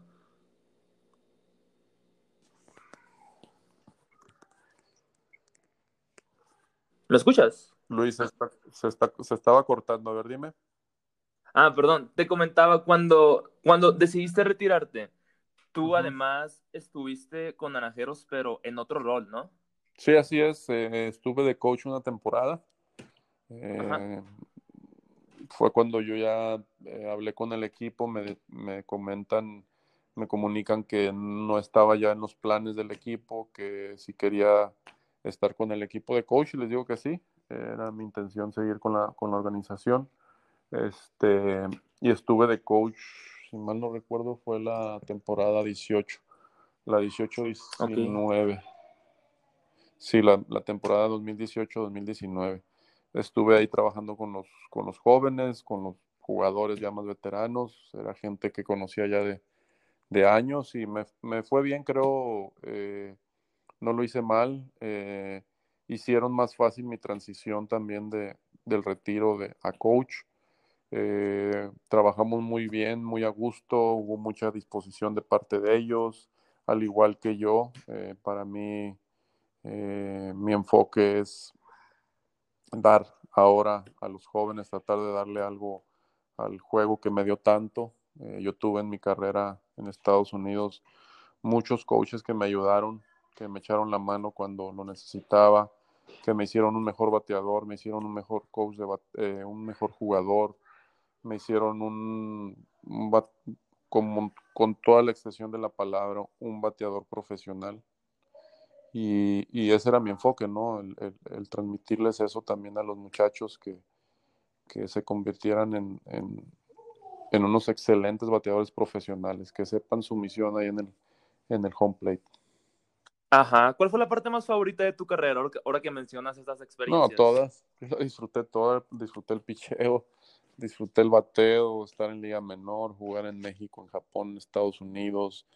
¿Lo escuchas? Luis, se, estaba cortando. A ver, dime. Ah, perdón. Te comentaba cuando, cuando decidiste retirarte, tú además estuviste con Naranjeros, pero en otro rol, ¿no? Sí, así es. Eh, estuve de coach una temporada. Eh, fue cuando yo ya eh, hablé con el equipo, me, me, comentan, me comunican que no estaba ya en los planes del equipo, que si quería estar con el equipo de coach, y les digo que sí, era mi intención seguir con la, con la organización. Este, y estuve de coach, si mal no recuerdo, fue la temporada 18, la 18-19. Sí, la, temporada 2018-2019. Estuve ahí trabajando con los, con los jóvenes, con los jugadores ya más veteranos, era gente que conocía ya de, años y me, fue bien, creo, eh, no lo hice mal. Eh, hicieron más fácil mi transición también de, del retiro de, a coach. Eh, trabajamos muy bien, muy a gusto, hubo mucha disposición de parte de ellos, al igual que yo. Eh, para mí, eh, mi enfoque es dar ahora a los jóvenes, tratar de darle algo al juego que me dio tanto. yo tuve en mi carrera en Estados Unidos muchos coaches que me ayudaron, que me echaron la mano cuando lo necesitaba, que me hicieron un mejor bateador, me hicieron un mejor coach, de un mejor jugador, me hicieron un, como, con toda la extensión de la palabra, un bateador profesional. Y, y ese era mi enfoque, ¿no? El, transmitirles eso también a los muchachos que, que se convirtieran en, en, en, unos excelentes bateadores profesionales, que sepan su misión ahí en el, en el home plate. Ajá. ¿Cuál fue la parte más favorita de tu carrera ahora que, mencionas estas experiencias? No, todas. disfruté todas. Disfruté el picheo, *laughs* disfruté el bateo, estar en Liga Menor, jugar en México, en Japón, en Estados Unidos,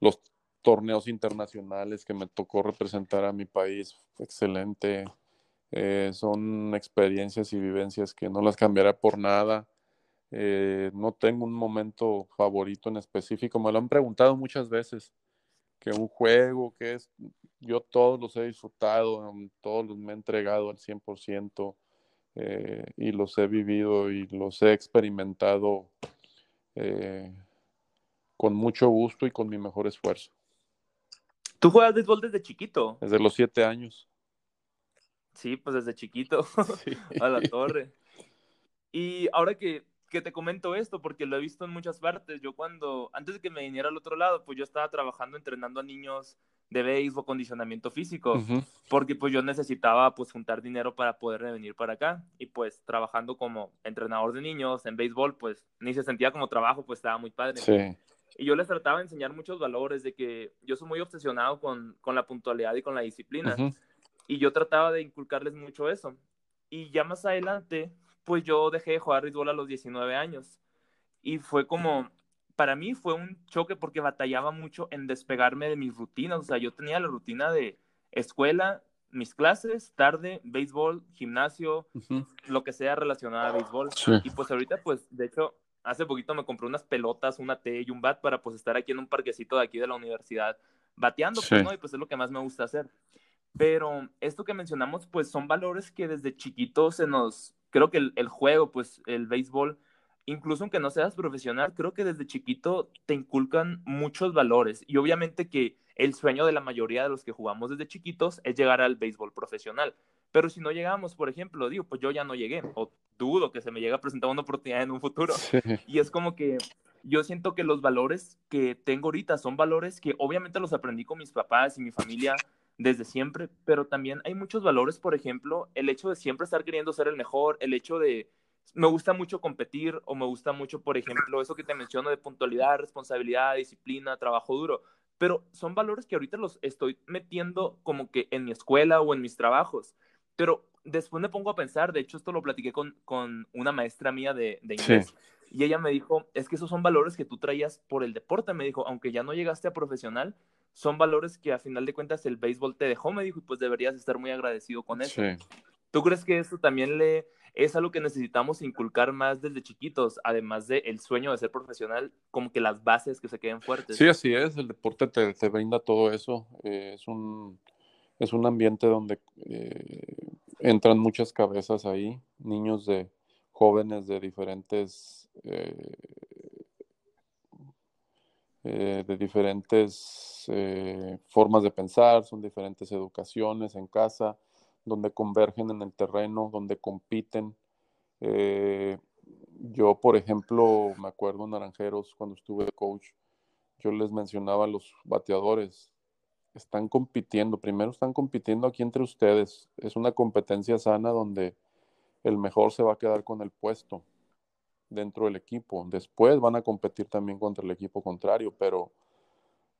los torneos internacionales que me tocó representar a mi país, excelente. Eh, son experiencias y vivencias que no las cambiaré por nada. Eh, no tengo un momento favorito en específico, me lo han preguntado muchas veces, que un juego, que es, yo todos los he disfrutado, todos los me he entregado al 100%. Eh, y los he vivido y los he experimentado eh, con mucho gusto y con mi mejor esfuerzo. ¿Tú juegas béisbol desde chiquito? Desde los siete años. Sí, pues desde chiquito, *laughs* *laughs* a la torre. Y ahora que, que, te comento esto, porque lo he visto en muchas partes, yo cuando, antes de que me viniera al otro lado, pues yo estaba trabajando entrenando a niños de béisbol, condicionamiento físico, porque pues yo necesitaba pues juntar dinero para poder venir para acá y pues trabajando como entrenador de niños en béisbol pues ni se sentía como trabajo, pues estaba muy padre. Sí. Y yo les trataba de enseñar muchos valores de que yo soy muy obsesionado con, con la puntualidad y con la disciplina y yo trataba de inculcarles mucho eso. Y ya más adelante pues yo dejé de jugar béisbol a los 19 años y fue como para mí fue un choque porque batallaba mucho en despegarme de mis rutinas. O sea, yo tenía la rutina de escuela, mis clases, tarde, béisbol, gimnasio, lo que sea relacionado a béisbol. Y pues ahorita, pues, de hecho, hace poquito me compré unas pelotas, una T y un bat para pues estar aquí en un parquecito de aquí de la universidad bateando, pues, ¿no? Y pues es lo que más me gusta hacer. Pero esto que mencionamos, pues son valores que desde chiquito se nos, creo que el, el juego, pues el béisbol, incluso aunque no seas profesional, creo que desde chiquito te inculcan muchos valores y obviamente que el sueño de la mayoría de los que jugamos desde chiquitos es llegar al béisbol profesional. Pero si no llegamos, por ejemplo, digo, pues yo ya no llegué o dudo que se me llegue a presentar una oportunidad en un futuro. *laughs* Y es como que yo siento que los valores que tengo ahorita son valores que obviamente los aprendí con mis papás y mi familia desde siempre, pero también hay muchos valores, por ejemplo, el hecho de siempre estar queriendo ser el mejor, el hecho de me gusta mucho competir o me gusta mucho, por ejemplo, eso que te menciono de puntualidad, responsabilidad, disciplina, trabajo duro. Pero son valores que ahorita los estoy metiendo como que en mi escuela o en mis trabajos. Pero después me pongo a pensar, de hecho esto lo platiqué con, con una maestra mía de, de inglés. Y ella me dijo, es que esos son valores que tú traías por el deporte. Me dijo, aunque ya no llegaste a profesional, son valores que a final de cuentas el béisbol te dejó, me dijo, y pues deberías estar muy agradecido con eso. ¿Tú crees que eso también le es algo que necesitamos inculcar más desde chiquitos, además del el sueño de ser profesional, como que las bases que se queden fuertes. Sí, así es, el deporte te, brinda todo eso, eh, es, un, es un ambiente donde eh, entran muchas cabezas ahí, niños de jóvenes de diferentes... Eh, de diferentes formas de pensar, son diferentes educaciones en casa, donde convergen en el terreno, donde compiten. Eh, yo, por ejemplo, me acuerdo en Naranjeros cuando estuve de coach, yo les mencionaba a los bateadores, están compitiendo, primero están compitiendo aquí entre ustedes, es una competencia sana donde el mejor se va a quedar con el puesto dentro del equipo, después van a competir también contra el equipo contrario, pero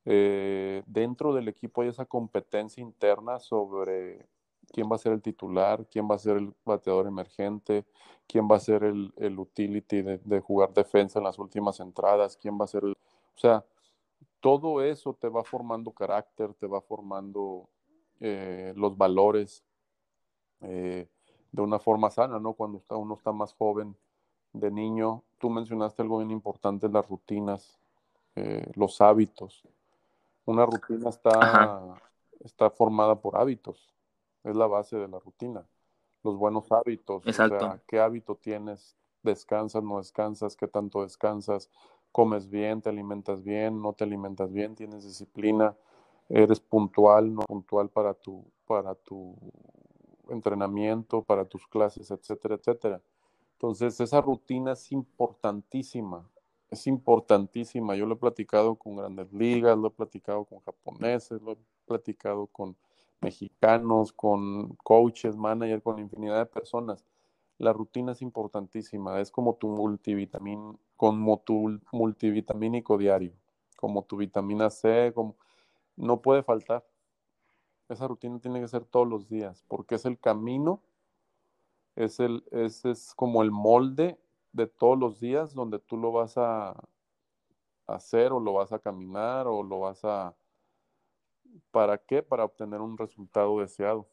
eh, dentro del equipo hay esa competencia interna sobre quién va a ser el titular, quién va a ser el bateador emergente, quién va a ser el, utility de, jugar defensa en las últimas entradas, quién va a ser el... O sea, todo eso te va formando carácter, te va formando eh, los valores eh, de una forma sana, ¿no? Cuando uno está más joven, de niño, tú mencionaste algo bien importante, las rutinas, los hábitos una rutina está, está formada por hábitos, es la base de la rutina. Los buenos hábitos, Exacto. o sea, qué hábito tienes, descansas, no descansas, qué tanto descansas, comes bien, te alimentas bien, no te alimentas bien, tienes disciplina, eres puntual, no puntual para tu, para tu entrenamiento, para tus clases, etcétera, etcétera. Entonces, esa rutina es importantísima es importantísima. Yo lo he platicado con grandes ligas, lo he platicado con japoneses, lo he platicado con mexicanos, con coaches, managers, con infinidad de personas. La rutina es importantísima, es como tu multivitamín, como tu multivitamínico diario, como tu vitamina C, como no puede faltar. Esa rutina tiene que ser todos los días, porque es el camino, es el, es, es como el molde de todos los días donde tú lo vas a hacer o lo vas a caminar o lo vas a... ¿Para qué? Para obtener un resultado deseado.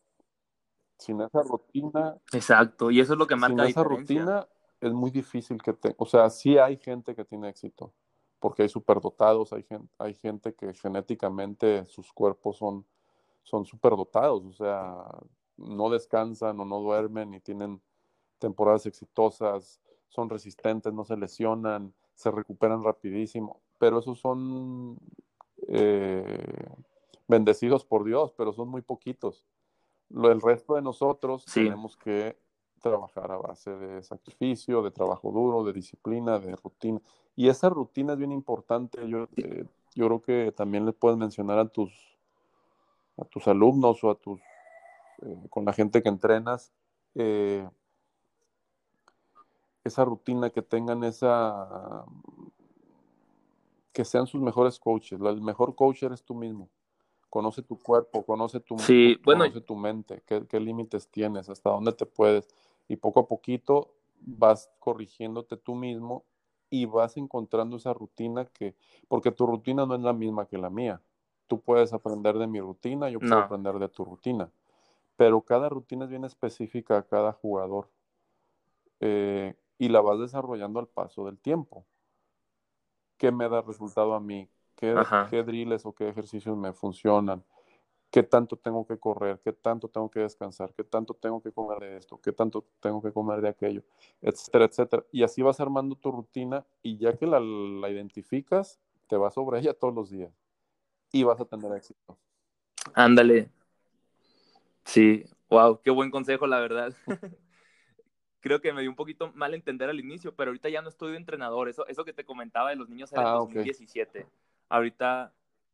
Sin esa rutina... Exacto, y eso es lo que marca Sin esa rutina es muy difícil que te... O sea, sí hay gente que tiene éxito, porque hay superdotados, hay gente, hay gente que genéticamente sus cuerpos son, son superdotados, o sea, no descansan o no duermen y tienen temporadas exitosas son resistentes, no se lesionan, se recuperan rapidísimo, pero esos son eh, bendecidos por Dios, pero son muy poquitos. Lo, el resto de nosotros tenemos que trabajar a base de sacrificio, de trabajo duro, de disciplina, de rutina. Y esa rutina es bien importante. Yo, eh, yo creo que también le puedes mencionar a tus, a tus alumnos o a tus, eh, con la gente que entrenas, esa rutina, que tengan esa, que sean sus mejores coaches. El mejor coach eres tú mismo. Conoce tu cuerpo, conoce tu, sí, conoce tu mente, qué, límites tienes, hasta dónde te puedes. Y poco a poquito vas corrigiéndote tú mismo y vas encontrando esa rutina que, porque tu rutina no es la misma que la mía. Tú puedes aprender de mi rutina, yo puedo aprender de tu rutina, pero cada rutina es bien específica a cada jugador. Eh, y la vas desarrollando al paso del tiempo. ¿Qué me da resultado a mí? ¿Qué, ¿Qué, drills o qué ejercicios me funcionan? ¿Qué tanto tengo que correr? ¿Qué tanto tengo que descansar? ¿Qué tanto tengo que comer de esto? ¿Qué tanto tengo que comer de aquello? Etcétera, etcétera. Y así vas armando tu rutina y ya que la, la identificas, te vas sobre ella todos los días y vas a tener éxito. Ándale. Sí, wow, qué buen consejo, la verdad. *laughs* creo que me dio un poquito mal entender al inicio, pero ahorita ya no estoy de entrenador. Eso, eso que te comentaba de los niños era en 2017. Ah, ahorita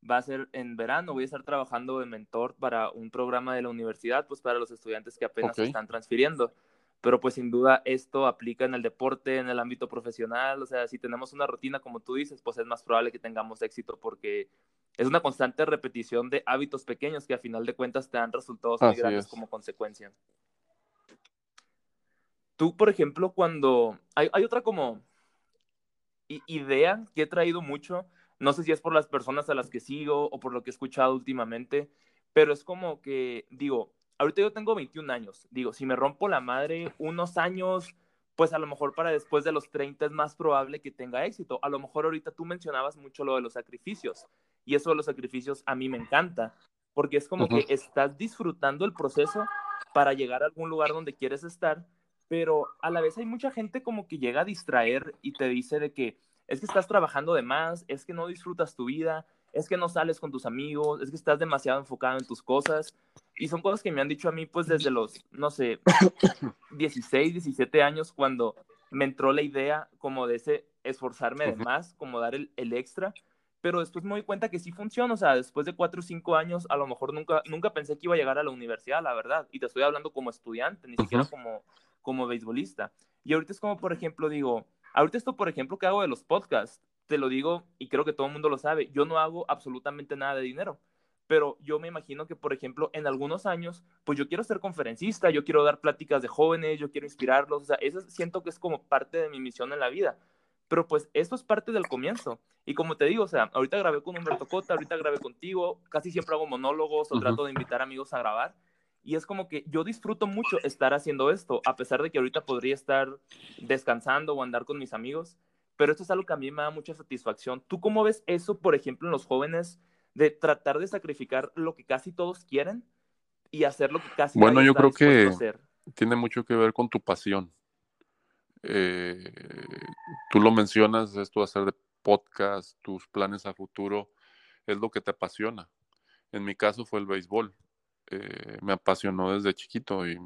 va a ser en verano, voy a estar trabajando de mentor para un programa de la universidad, pues para los estudiantes que apenas se están transfiriendo. Pero pues sin duda esto aplica en el deporte, en el ámbito profesional, o sea, si tenemos una rutina como tú dices, pues es más probable que tengamos éxito porque es una constante repetición de hábitos pequeños que a final de cuentas te dan resultados muy grandes como consecuencia. Tú, por ejemplo, cuando... Hay, otra como idea que he traído mucho, no sé si es por las personas a las que sigo o por lo que he escuchado últimamente, pero es como que, digo, ahorita yo tengo 21 años, digo, si me rompo la madre unos años, pues a lo mejor para después de los 30 es más probable que tenga éxito. A lo mejor ahorita tú mencionabas mucho lo de los sacrificios y eso de los sacrificios a mí me encanta, porque es como que estás disfrutando el proceso para llegar a algún lugar donde quieres estar pero a la vez hay mucha gente como que llega a distraer y te dice de que es que estás trabajando de más, es que no disfrutas tu vida, es que no sales con tus amigos, es que estás demasiado enfocado en tus cosas. Y son cosas que me han dicho a mí pues desde los, no sé, *coughs* 16, 17 años cuando me entró la idea como de ese esforzarme de más, como dar el, el extra pero después me doy cuenta que sí funciona, o sea, después de cuatro o cinco años, a lo mejor nunca, nunca pensé que iba a llegar a la universidad, la verdad, y te estoy hablando como estudiante, ni siquiera como, como beisbolista. Y ahorita es como, por ejemplo, digo, ahorita esto, por ejemplo, que hago de los podcasts, te lo digo y creo que todo el mundo lo sabe, yo no hago absolutamente nada de dinero. Pero yo me imagino que, por ejemplo, en algunos años, pues yo quiero ser conferencista, yo quiero dar pláticas de jóvenes, yo quiero inspirarlos, o sea, eso siento que es como parte de mi misión en la vida. Pero pues esto es parte del comienzo. Y como te digo, o sea, ahorita grabé con Humberto Cota, ahorita grabé contigo, casi siempre hago monólogos o trato de invitar amigos a grabar. Y es como que yo disfruto mucho estar haciendo esto, a pesar de que ahorita podría estar descansando o andar con mis amigos. Pero esto es algo que a mí me da mucha satisfacción. ¿Tú cómo ves eso, por ejemplo, en los jóvenes, de tratar de sacrificar lo que casi todos quieren y hacer lo que casi Bueno, yo creo que tiene mucho que ver con tu pasión. Eh, tú lo mencionas, esto de hacer de podcast, tus planes a futuro, es lo que te apasiona. En mi caso fue el béisbol. Eh, me apasionó desde chiquito y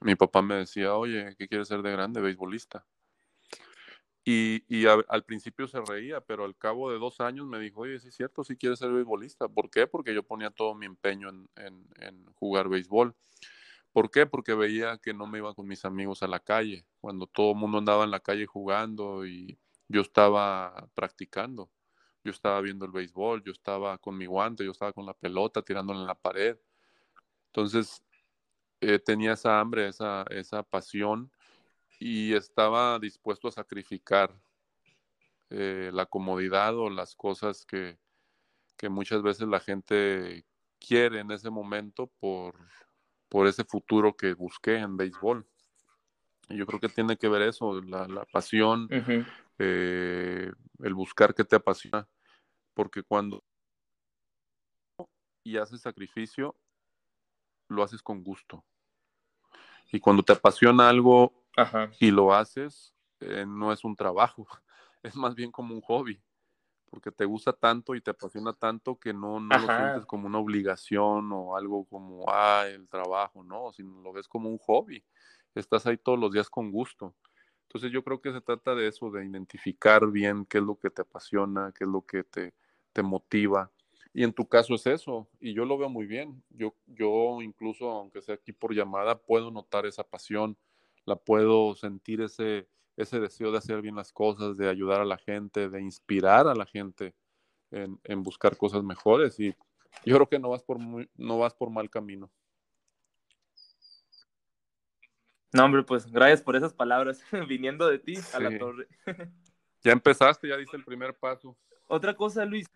mi papá me decía, oye, ¿qué quieres ser de grande? Beisbolista. Y, y al principio se reía, pero al cabo de dos años me dijo, oye, sí es cierto, sí quieres ser beisbolista. ¿Por qué? Porque yo ponía todo mi empeño en, en, jugar béisbol. ¿Por qué? Porque veía que no me iba con mis amigos a la calle, cuando todo el mundo andaba en la calle jugando y yo estaba practicando. Yo estaba viendo el béisbol, yo estaba con mi guante, yo estaba con la pelota tirándola en la pared. Entonces, eh, tenía esa hambre, esa, esa pasión y estaba dispuesto a sacrificar eh, la comodidad o las cosas que, que, muchas veces la gente quiere en ese momento por, por ese futuro que busqué en béisbol. Y yo creo que tiene que ver eso, la, la pasión, eh, el buscar que te apasiona, porque cuando y haces sacrificio, lo haces con gusto. Y cuando te apasiona algo y lo haces, eh, no es un trabajo, *laughs* es más bien como un hobby, porque te gusta tanto y te apasiona tanto que no, no lo sientes como una obligación o algo como, ah, el trabajo, no, sino lo ves como un hobby. Estás ahí todos los días con gusto. Entonces yo creo que se trata de eso, de identificar bien qué es lo que te apasiona, qué es lo que te, te motiva y en tu caso es eso, y yo lo veo muy bien. Yo, yo incluso, aunque sea aquí por llamada, puedo notar esa pasión, la puedo sentir ese, ese deseo de hacer bien las cosas, de ayudar a la gente, de inspirar a la gente en, en buscar cosas mejores. Y yo creo que no vas por, muy, no vas por mal camino. No, hombre, pues gracias por esas palabras, *laughs* viniendo de ti a la torre. *laughs* ya empezaste, ya diste el primer paso. Otra cosa, Luis,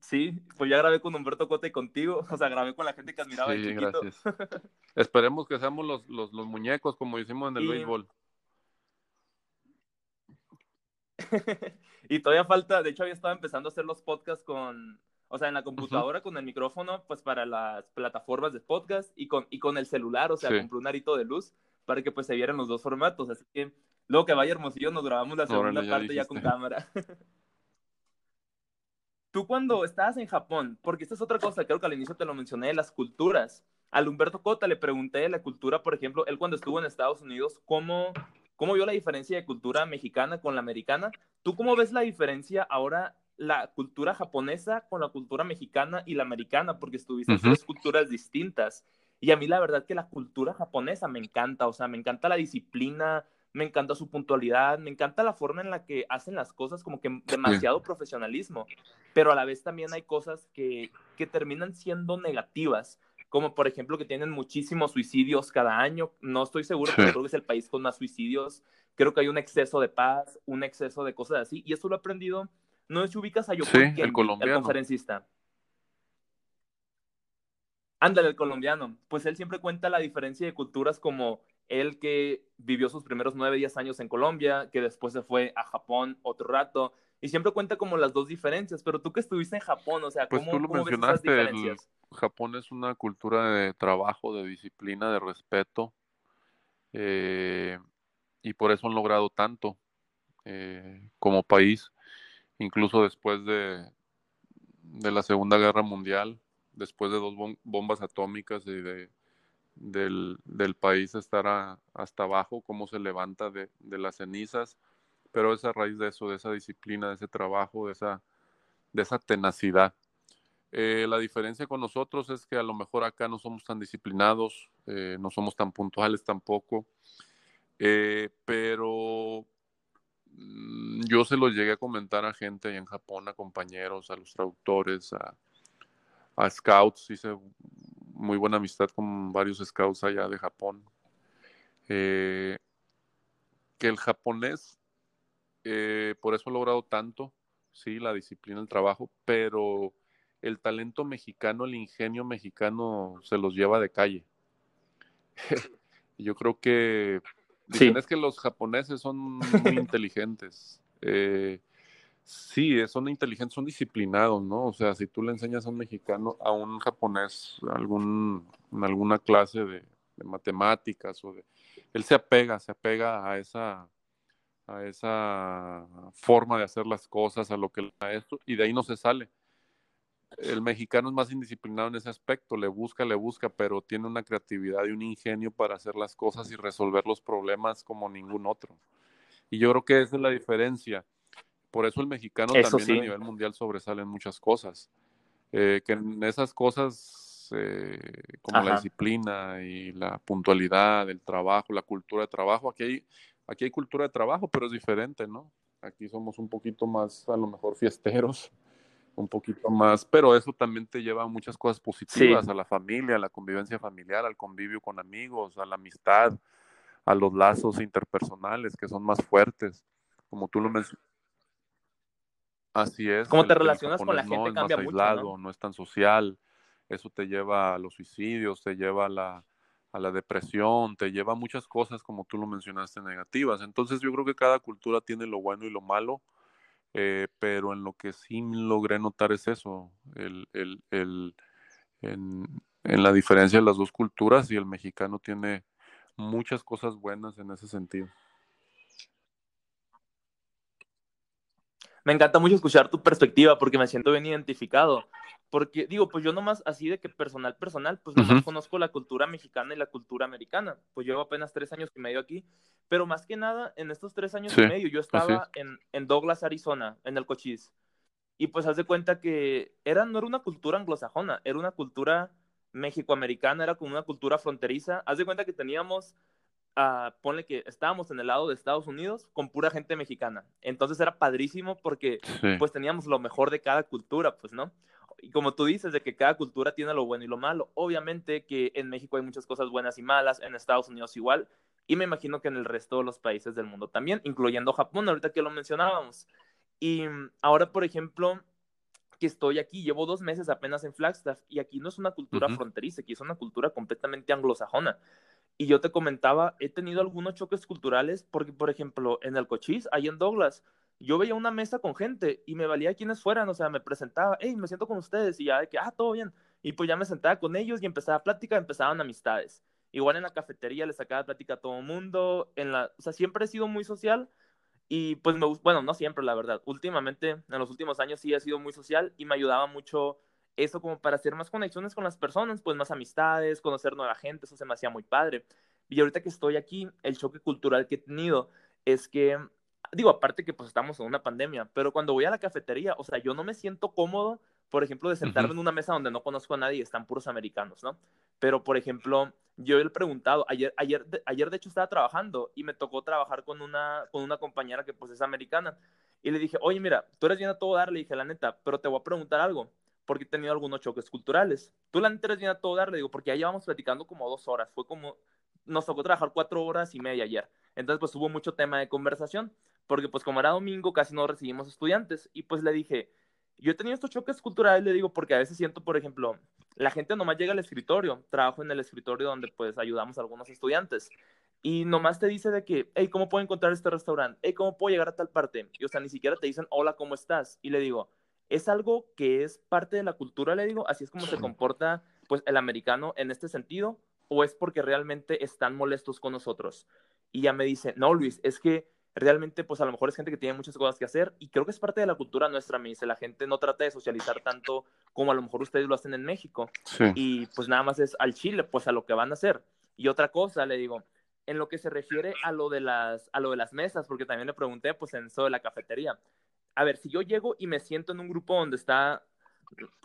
Sí, pues ya grabé con Humberto Cote y contigo, *laughs* o sea, grabé con la gente que admiraba sí, chiquito. Gracias. *laughs* Esperemos que seamos los, los, los, muñecos como hicimos en el béisbol. *laughs* y todavía falta, de hecho había estado empezando a hacer los podcasts con, o sea, en la computadora con el micrófono, pues para las plataformas de podcast y con, y con el celular, o sea, sí. compré un arito de luz para que pues se vieran los dos formatos, así que luego que vaya Hermosillo nos grabamos la segunda parte ya con cámara. Tú cuando estabas en Japón, porque esta es otra cosa, creo que al inicio te lo mencioné, las culturas. Al Humberto Cota le pregunté de la cultura, por ejemplo, él cuando estuvo en Estados Unidos, ¿cómo, cómo vio la diferencia de cultura mexicana con la americana? ¿Tú cómo ves la diferencia ahora, la cultura japonesa con la cultura mexicana y la americana? Porque estuviste en tres culturas distintas. Y a mí la verdad que la cultura japonesa me encanta, o sea, me encanta la disciplina, me encanta su puntualidad, me encanta la forma en la que hacen las cosas, como que demasiado profesionalismo, pero a la vez también hay cosas que, que terminan siendo negativas, como por ejemplo que tienen muchísimos suicidios cada año, no estoy seguro, pero creo que es el país con más suicidios, creo que hay un exceso de paz, un exceso de cosas así, y eso lo he aprendido, no es si ubicas a Yoko sí, el, colombiano. el conferencista. Ándale, el colombiano. Pues él siempre cuenta la diferencia de culturas como él que vivió sus primeros nueve, diez años en Colombia, que después se fue a Japón otro rato, y siempre cuenta como las dos diferencias, pero tú que estuviste en Japón, o sea, pues ¿cómo, tú lo cómo mencionaste, ves esas diferencias? El Japón es una cultura de trabajo, de disciplina, de respeto, eh, y por eso han logrado tanto eh, como país, incluso después de, de la Segunda Guerra Mundial, después de dos bom bombas atómicas y de del, del país estará hasta abajo, cómo se levanta de, de, las cenizas, pero es a raíz de eso, de esa disciplina, de ese trabajo, de esa, de esa tenacidad. Eh, la diferencia con nosotros es que a lo mejor acá no somos tan disciplinados, eh, no somos tan puntuales tampoco, eh, pero mm, yo se lo llegué a comentar a gente en Japón, a compañeros, a los traductores, a, a scouts. Hice muy buena amistad con varios scouts allá de Japón. Eh, que el japonés, eh, por eso ha logrado tanto, sí, la disciplina, el trabajo, pero el talento mexicano, el ingenio mexicano se los lleva de calle. *laughs* Yo creo que dicen es que los japoneses son muy *laughs* inteligentes. Eh, sí, son inteligentes, son disciplinados, ¿no? O sea, si tú le enseñas a un mexicano, a un japonés, algún, alguna clase de, matemáticas o de, él se apega, se apega a esa a esa forma de hacer las cosas, a lo que esto, y de ahí no se sale. El mexicano es más indisciplinado en ese aspecto, le busca, le busca, pero tiene una creatividad y un ingenio para hacer las cosas y resolver los problemas como ningún otro. Y yo creo que esa es la diferencia. Por eso el mexicano también a nivel mundial sobresale en muchas cosas. Eh, que en esas cosas eh, como la disciplina y la puntualidad, el trabajo, la cultura de trabajo, aquí hay Aquí hay cultura de trabajo, pero es diferente, ¿no? Aquí somos un poquito más, a lo mejor, fiesteros, un poquito más, pero eso también te lleva a muchas cosas positivas, a la familia, a la convivencia familiar, al convivio con amigos, a la amistad, a los lazos interpersonales que son más fuertes, como tú lo mencionas. Así es. ¿Cómo te relacionas con la gente? No es más aislado, ¿no? es tan social. Eso te lleva a los suicidios, te lleva a la, a la depresión, te lleva a muchas cosas, como tú lo mencionaste, negativas. Entonces yo creo que cada cultura tiene lo bueno y lo malo, eh, pero en lo que sí logré notar es eso, el, el, el, en, en, la diferencia de las dos culturas y el mexicano tiene muchas cosas buenas en ese sentido. Me encanta mucho escuchar tu perspectiva porque me siento bien identificado porque digo, pues yo nomás así de que personal, personal, pues nomás conozco la cultura mexicana y la cultura americana. Pues llevo apenas tres años y medio aquí, pero más que nada, en estos tres años y medio yo estaba en, en, Douglas, Arizona, en el Cochise. Y pues haz de cuenta que era, no era una cultura anglosajona, era una cultura mexicoamericana, era como una cultura fronteriza. Haz de cuenta que teníamos, uh, ponle que estábamos en el lado de Estados Unidos con pura gente mexicana. Entonces era padrísimo porque pues teníamos lo mejor de cada cultura, pues, ¿no? y como tú dices, de que cada cultura tiene lo bueno y lo malo. Obviamente que en México hay muchas cosas buenas y malas, en Estados Unidos igual, y me imagino que en el resto de los países del mundo también, incluyendo Japón, ahorita que lo mencionábamos. Y ahora, por ejemplo, que estoy aquí, llevo dos meses apenas en Flagstaff, y aquí no es una cultura fronteriza, aquí es una cultura completamente anglosajona. Y yo te comentaba, he tenido algunos choques culturales, porque, por ejemplo, en el Cochise, ahí en Douglas, yo veía una mesa con gente y me valía quienes fueran, o sea, me presentaba, hey, me siento con ustedes y ya de que, ah, todo bien. Y pues ya me sentaba con ellos y empezaba plática, empezaban amistades. Igual en la cafetería le sacaba plática a todo el mundo, en la, o sea, siempre he sido muy social y pues me bueno, no siempre, la verdad. Últimamente, en los últimos años sí he sido muy social y me ayudaba mucho eso como para hacer más conexiones con las personas, pues más amistades, conocer nueva gente, eso se me hacía muy padre. Y ahorita que estoy aquí, el choque cultural que he tenido es que digo, aparte que pues estamos en una pandemia, pero cuando voy a la cafetería, o sea, yo no me siento cómodo, por ejemplo, de sentarme en una mesa donde no conozco a nadie y están puros americanos, ¿no? Pero, por ejemplo, yo he preguntado, ayer, ayer, ayer de hecho estaba trabajando y me tocó trabajar con una, con una compañera que pues es americana y le dije, oye, mira, tú eres bien a todo dar, le dije, la neta, pero te voy a preguntar algo, porque he tenido algunos choques culturales. Tú la neta bien a todo dar, le digo, porque ya llevamos platicando como dos horas, fue como, nos tocó trabajar cuatro horas y media ayer. Entonces, pues hubo mucho tema de conversación porque pues como era domingo casi no recibimos estudiantes y pues le dije, yo he tenido estos choques culturales, le digo, porque a veces siento, por ejemplo, la gente nomás llega al escritorio, trabajo en el escritorio donde pues ayudamos a algunos estudiantes y nomás te dice de que, hey, ¿cómo puedo encontrar este restaurante? Hey, ¿cómo puedo llegar a tal parte? Y o sea, ni siquiera te dicen, hola, ¿cómo estás? Y le digo, es algo que es parte de la cultura, le digo, así es como se comporta pues el americano en este sentido, o es porque realmente están molestos con nosotros. Y ya me dice, no, Luis, es que realmente pues a lo mejor es gente que tiene muchas cosas que hacer y creo que es parte de la cultura nuestra, me dice, la gente no trata de socializar tanto como a lo mejor ustedes lo hacen en México y pues nada más es al Chile, pues a lo que van a hacer. Y otra cosa, le digo, en lo que se refiere a lo de las, a lo de las mesas, porque también le pregunté pues en eso de la cafetería. A ver, si yo llego y me siento en un grupo donde está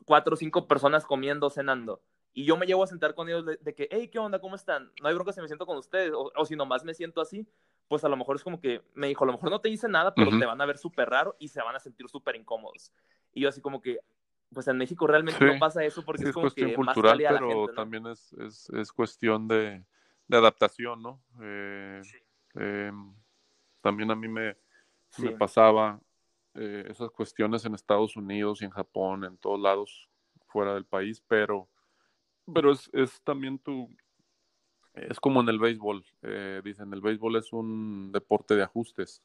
cuatro o cinco personas comiendo, cenando, y yo me llevo a sentar con ellos de, que, hey, ¿qué onda? ¿Cómo están? No hay bronca si me siento con ustedes, o, o si nomás me siento así, pues a lo mejor es como que me dijo, a lo mejor no te dice nada, pero te van a ver súper raro y se van a sentir súper incómodos. Y yo así como que, pues en México realmente no pasa eso porque es, como que cultural, más pero también es, es, es, cuestión de, de adaptación, ¿no? Eh, em, también a mí me, me pasaba eh, esas cuestiones en Estados Unidos y en Japón, en todos lados fuera del país, pero, pero es, es también tu, es como en el béisbol, eh, dicen, el béisbol es un deporte de ajustes,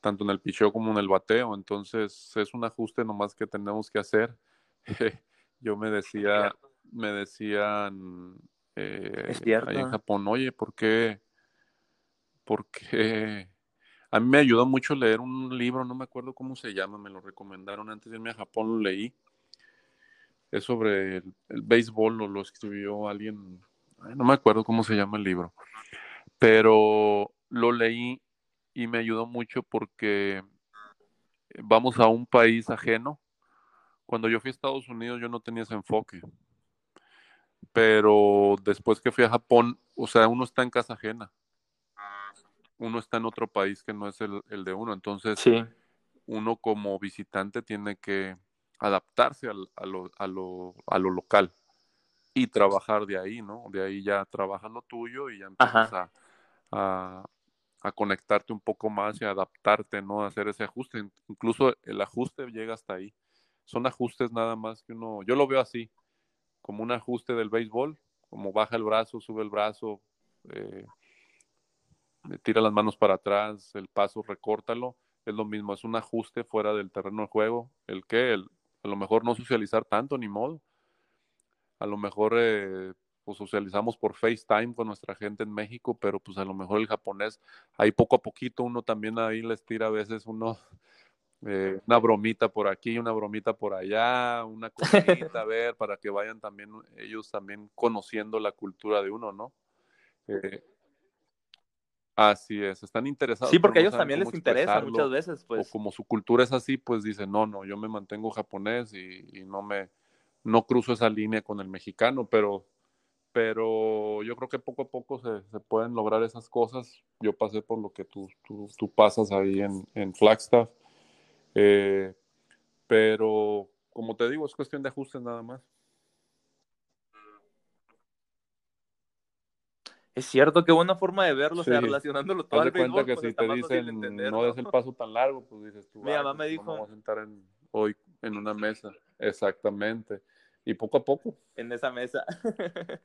tanto en el picheo como en el bateo, entonces es un ajuste nomás que tenemos que hacer. *laughs* Yo me decía, me decían eh, ahí en Japón, oye, ¿por qué? ¿Por qué? A mí me ayudó mucho leer un libro, no me acuerdo cómo se llama, me lo recomendaron antes de irme a Japón, lo leí. Es sobre el, béisbol, lo, lo escribió alguien no me acuerdo cómo se llama el libro, pero lo leí y me ayudó mucho porque vamos a un país ajeno. Cuando yo fui a Estados Unidos yo no tenía ese enfoque, pero después que fui a Japón, o sea, uno está en casa ajena, uno está en otro país que no es el, de uno, entonces uno como visitante tiene que adaptarse a, lo, a, lo, a lo local y trabajar de ahí, ¿no? De ahí ya trabajas lo tuyo y ya empiezas a, a, conectarte un poco más y adaptarte, ¿no? A hacer ese ajuste. Incluso el ajuste llega hasta ahí. Son ajustes nada más que uno, yo lo veo así, como un ajuste del béisbol, como baja el brazo, sube el brazo, eh, tira las manos para atrás, el paso, recórtalo. Es lo mismo, es un ajuste fuera del terreno de juego. El que, el, a lo mejor no socializar tanto, ni modo a lo mejor eh, pues socializamos por FaceTime con nuestra gente en México, pero pues a lo mejor el japonés, ahí poco a poquito uno también ahí les tira a veces uno *laughs* eh, una bromita por aquí, una bromita por allá, una *laughs* cosita, a ver, para que vayan también ellos también conociendo la cultura de uno, ¿no? Eh, así es, están interesados. Sí, porque a ellos también les interesa muchas veces, pues. O como su cultura es así, pues dicen, no, no, yo me mantengo japonés y no me no cruzo esa línea con el mexicano, pero, pero yo creo que poco a poco se, pueden lograr esas cosas. Yo pasé por lo que tú, tú, pasas ahí en, en Flagstaff, eh, pero como te digo, es cuestión de ajustes nada más. Es cierto, qué buena forma de verlo, o sea, relacionándolo todo al cuenta que si te dicen no des el paso tan largo, pues dices tú, mi mamá me dijo, vamos a sentar hoy en una mesa, exactamente. Y poco a poco. En esa mesa. *laughs*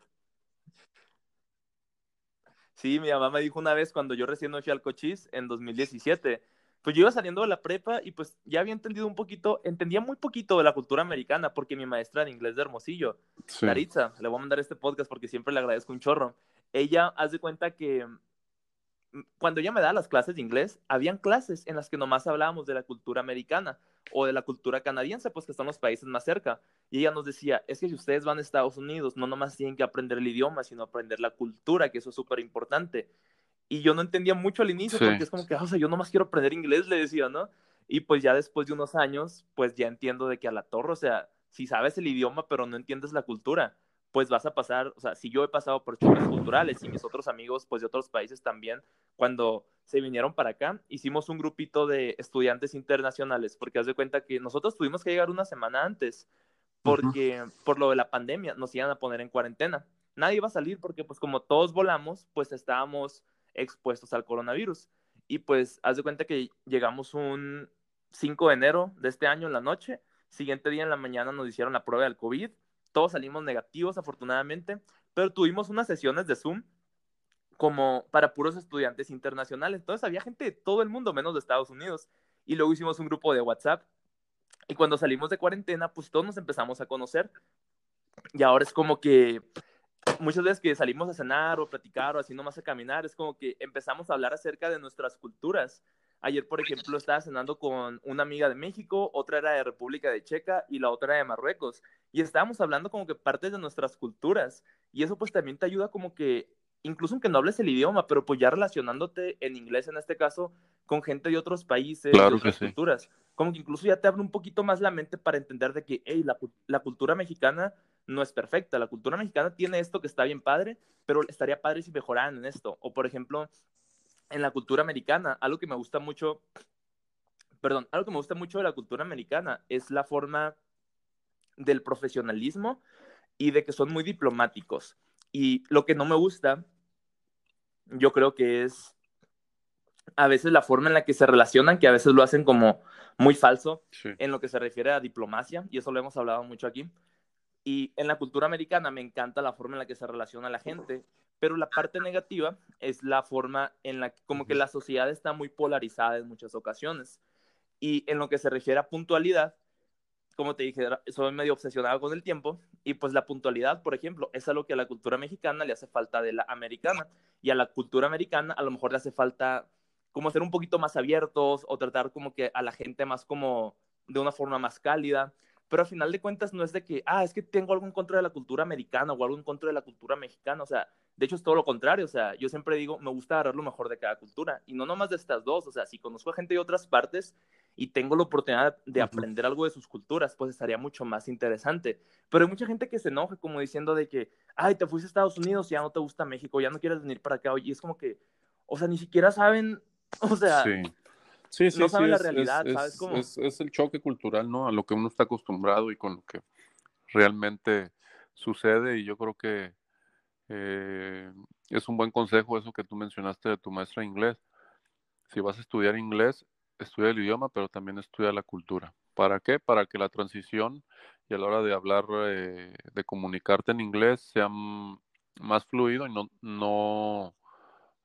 sí, mi mamá me dijo una vez cuando yo recién fui al Cochís en 2017, pues yo iba saliendo de la prepa y pues ya había entendido un poquito, entendía muy poquito de la cultura americana porque mi maestra de inglés de Hermosillo, sí. le voy a mandar este podcast porque siempre le agradezco un chorro. Ella hace cuenta que mm, cuando ella me da las clases de inglés, habían clases en las que nomás hablábamos de la cultura americana o de la cultura canadiense, pues que están los países más cerca. Y ella nos decía, es que si ustedes van a Estados Unidos, no nomás tienen que aprender el idioma, sino aprender la cultura, que eso es súper importante. Y yo no entendía mucho al inicio, porque es como que, ah, o sea, yo nomás quiero aprender inglés, le decía, ¿no? Y pues ya después de unos años, pues ya entiendo de que a la torre, o sea, si sabes el idioma, pero no entiendes la cultura, pues vas a pasar, o sea, si yo he pasado por choques culturales y mis otros amigos, pues de otros países también, cuando se vinieron para acá, hicimos un grupito de estudiantes internacionales, porque haz de cuenta que nosotros tuvimos que llegar una semana antes, porque por lo de la pandemia nos iban a poner en cuarentena. Nadie iba a salir porque pues como todos volamos, pues estábamos expuestos al coronavirus. Y pues haz de cuenta que llegamos un 5 de enero de este año en la noche, siguiente día en la mañana nos hicieron la prueba del COVID todos salimos negativos afortunadamente, pero tuvimos unas sesiones de Zoom como para puros estudiantes internacionales. Entonces había gente de todo el mundo, menos de Estados Unidos. Y luego hicimos un grupo de WhatsApp. Y cuando salimos de cuarentena, pues todos nos empezamos a conocer. Y ahora es como que muchas veces que salimos a cenar o a platicar o así nomás a caminar, es como que empezamos a hablar acerca de nuestras culturas. Ayer, por ejemplo, estaba cenando con una amiga de México, otra era de República de Checa y la otra de Marruecos. Y estábamos hablando como que partes de nuestras culturas. Y eso pues también te ayuda como que, incluso aunque no hables el idioma, pero pues ya relacionándote en inglés en este caso con gente de otros países, de otras culturas. Como que incluso ya te abre un poquito más la mente para entender de que, hey, la, la cultura mexicana no es perfecta. La cultura mexicana tiene esto que está bien padre, pero estaría padre si mejoraran en esto. O por ejemplo, en la cultura americana, algo que me gusta mucho, perdón, algo que me gusta mucho de la cultura americana es la forma del profesionalismo y de que son muy diplomáticos. Y lo que no me gusta, yo creo que es a veces la forma en la que se relacionan, que a veces lo hacen como muy falso en lo que se refiere a diplomacia, y eso lo hemos hablado mucho aquí. Y en la cultura americana me encanta la forma en la que se relaciona la gente, pero la parte negativa es la forma en la que como que la sociedad está muy polarizada en muchas ocasiones. Y en lo que se refiere a puntualidad, como te dije, soy medio obsesionado con el tiempo y pues la puntualidad, por ejemplo, es algo que a la cultura mexicana le hace falta de la americana y a la cultura americana a lo mejor le hace falta como ser un poquito más abiertos o tratar como que a la gente más como de una forma más cálida. Pero al final de cuentas no es de que, ah, es que tengo algo en contra de la cultura americana o algo en contra de la cultura mexicana. O sea, de hecho es todo lo contrario. O sea, yo siempre digo, me gusta agarrar lo mejor de cada cultura. Y no nomás de estas dos. O sea, si conozco a gente de otras partes y tengo la oportunidad de aprender algo de sus culturas, pues estaría mucho más interesante. Pero hay mucha gente que se enoja como diciendo de que, ay, te fuiste a Estados Unidos, ya no te gusta México, ya no quieres venir para acá. Y es como que, o sea, ni siquiera saben *laughs* O sea, sí. Sí, no saben la realidad, ¿sabes cómo? Es, el choque cultural, ¿no? A lo que uno está acostumbrado y con lo que realmente sucede. Y yo creo que eh, es un buen consejo eso que tú mencionaste de tu maestra de inglés. Si vas a estudiar inglés, estudia el idioma, pero también estudia la cultura. ¿Para qué? Para que la transición y a la hora de hablar, eh, de comunicarte en inglés, sea más fluido y no, no,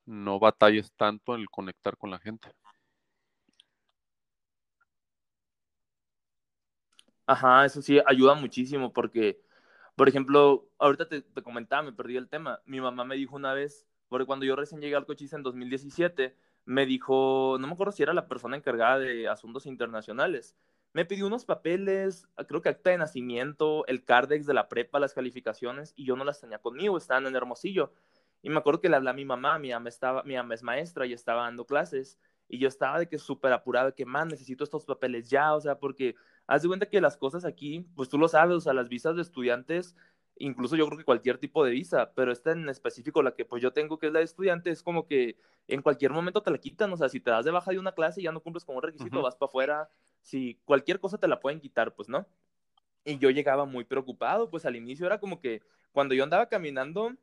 no batalles tanto en el conectar con la gente. Ajá, eso sí ayuda muchísimo porque, por ejemplo, ahorita te, comentaba, me perdí el tema. Mi mamá me dijo una vez, porque cuando yo recién llegué al Cochise en 2017, me dijo, no me acuerdo si era la persona encargada de asuntos internacionales, me pidió unos papeles, creo que acta de nacimiento, el cardex de la prepa, las calificaciones, y yo no las tenía conmigo, estaban en Hermosillo. Y me acuerdo que le hablé mi mamá, mi mamá, estaba, mi mamá es maestra y estaba dando clases. Y yo estaba de que súper apurado, que man, necesito estos papeles ya, o sea, porque haz de cuenta que las cosas aquí, pues tú lo sabes, o sea, las visas de estudiantes, incluso yo creo que cualquier tipo de visa, pero esta en específico, la que pues yo tengo, que es la de estudiante, es como que en cualquier momento te la quitan, o sea, si te das de baja de una clase y ya no cumples con un requisito, vas para afuera, si cualquier cosa te la pueden quitar, pues no. Y yo llegaba muy preocupado, pues al inicio era como que cuando yo andaba caminando,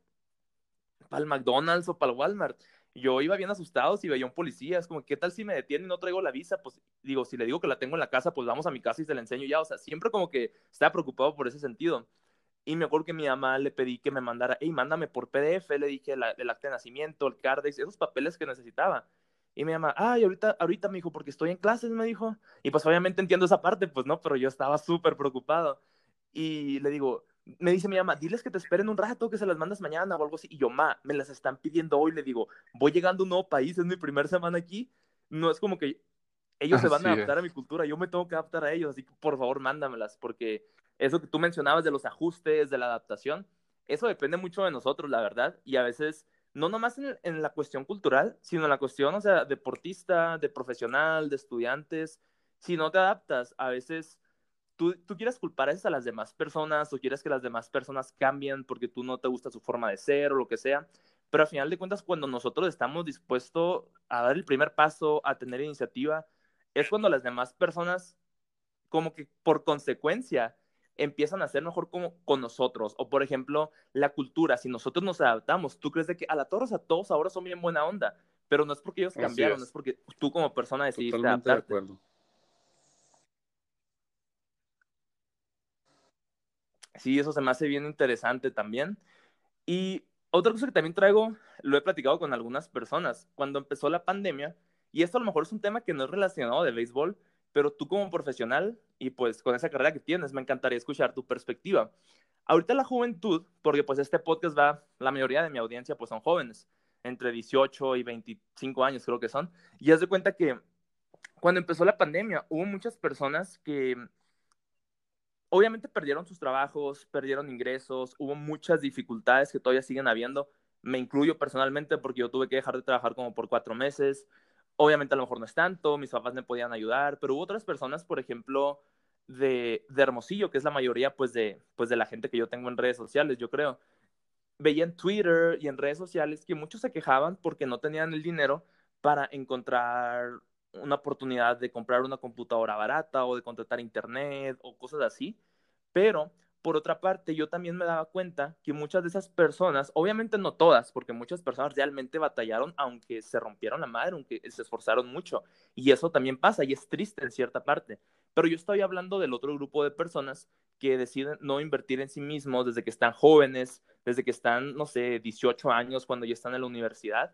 para el McDonald's o para el Walmart. Yo iba bien asustado si veía un policía, es como, ¿qué tal si me detienen y no traigo la visa? Pues digo, si le digo que la tengo en la casa, pues vamos a mi casa y se la enseño ya. O sea, siempre como que estaba preocupado por ese sentido. Y me acuerdo que mi mamá le pedí que me mandara, hey, mándame por PDF, le dije el acta de nacimiento, el CARDEX, esos papeles que necesitaba. Y mi mamá, ay, ahorita, ahorita me dijo, porque estoy en clases, me dijo. Y pues obviamente entiendo esa parte, pues no, pero yo estaba súper preocupado. Y le digo, me dice mi mamá, diles que te esperen un rato, que se las mandas mañana o algo así. Y yo, ma, me las están pidiendo hoy. Le digo, voy llegando a un nuevo país, es mi primera semana aquí. No es como que ellos se van a adaptar a mi cultura, yo me tengo que adaptar a ellos. Así que por favor, mándamelas, porque eso que tú mencionabas de los ajustes, de la adaptación, eso depende mucho de nosotros, la verdad. Y a veces, no nomás en, en la cuestión cultural, sino en la cuestión, o sea, deportista, de profesional, de estudiantes. Si no te adaptas, a veces tú, tú quieres culpar a, a las demás personas o quieres que las demás personas cambien porque tú no te gusta su forma de ser o lo que sea, pero al final de cuentas cuando nosotros estamos dispuestos a dar el primer paso, a tener iniciativa, es cuando las demás personas como que por consecuencia empiezan a ser mejor como con nosotros. O por ejemplo, la cultura, si nosotros nos adaptamos, tú crees de que a la torre, a todos ahora son bien buena onda, pero no es porque ellos cambiaron, es. porque tú como persona decidiste Totalmente adaptarte. De acuerdo. Sí, eso se me hace bien interesante también. Y otra cosa que también traigo, lo he platicado con algunas personas, cuando empezó la pandemia, y esto a lo mejor es un tema que no es relacionado de béisbol, pero tú como profesional y pues con esa carrera que tienes, me encantaría escuchar tu perspectiva. Ahorita la juventud, porque pues este podcast va, la mayoría de mi audiencia pues son jóvenes, entre 18 y 25 años creo que son, y haz de cuenta que cuando empezó la pandemia hubo muchas personas que obviamente perdieron sus trabajos, perdieron ingresos, hubo muchas dificultades que todavía siguen habiendo. Me incluyo personalmente porque yo tuve que dejar de trabajar como por cuatro meses. Obviamente a lo mejor no es tanto, mis papás me podían ayudar, pero hubo otras personas, por ejemplo, de, de Hermosillo, que es la mayoría pues de, pues de la gente que yo tengo en redes sociales, yo creo. Veía en Twitter y en redes sociales que muchos se quejaban porque no tenían el dinero para encontrar una oportunidad de comprar una computadora barata o de contratar internet o cosas así. Pero por otra parte, yo también me daba cuenta que muchas de esas personas, obviamente no todas, porque muchas personas realmente batallaron, aunque se rompieron la madre, aunque se esforzaron mucho. Y eso también pasa y es triste en cierta parte. Pero yo estoy hablando del otro grupo de personas que deciden no invertir en sí mismos desde que están jóvenes, desde que están, no sé, 18 años, cuando ya están en la universidad,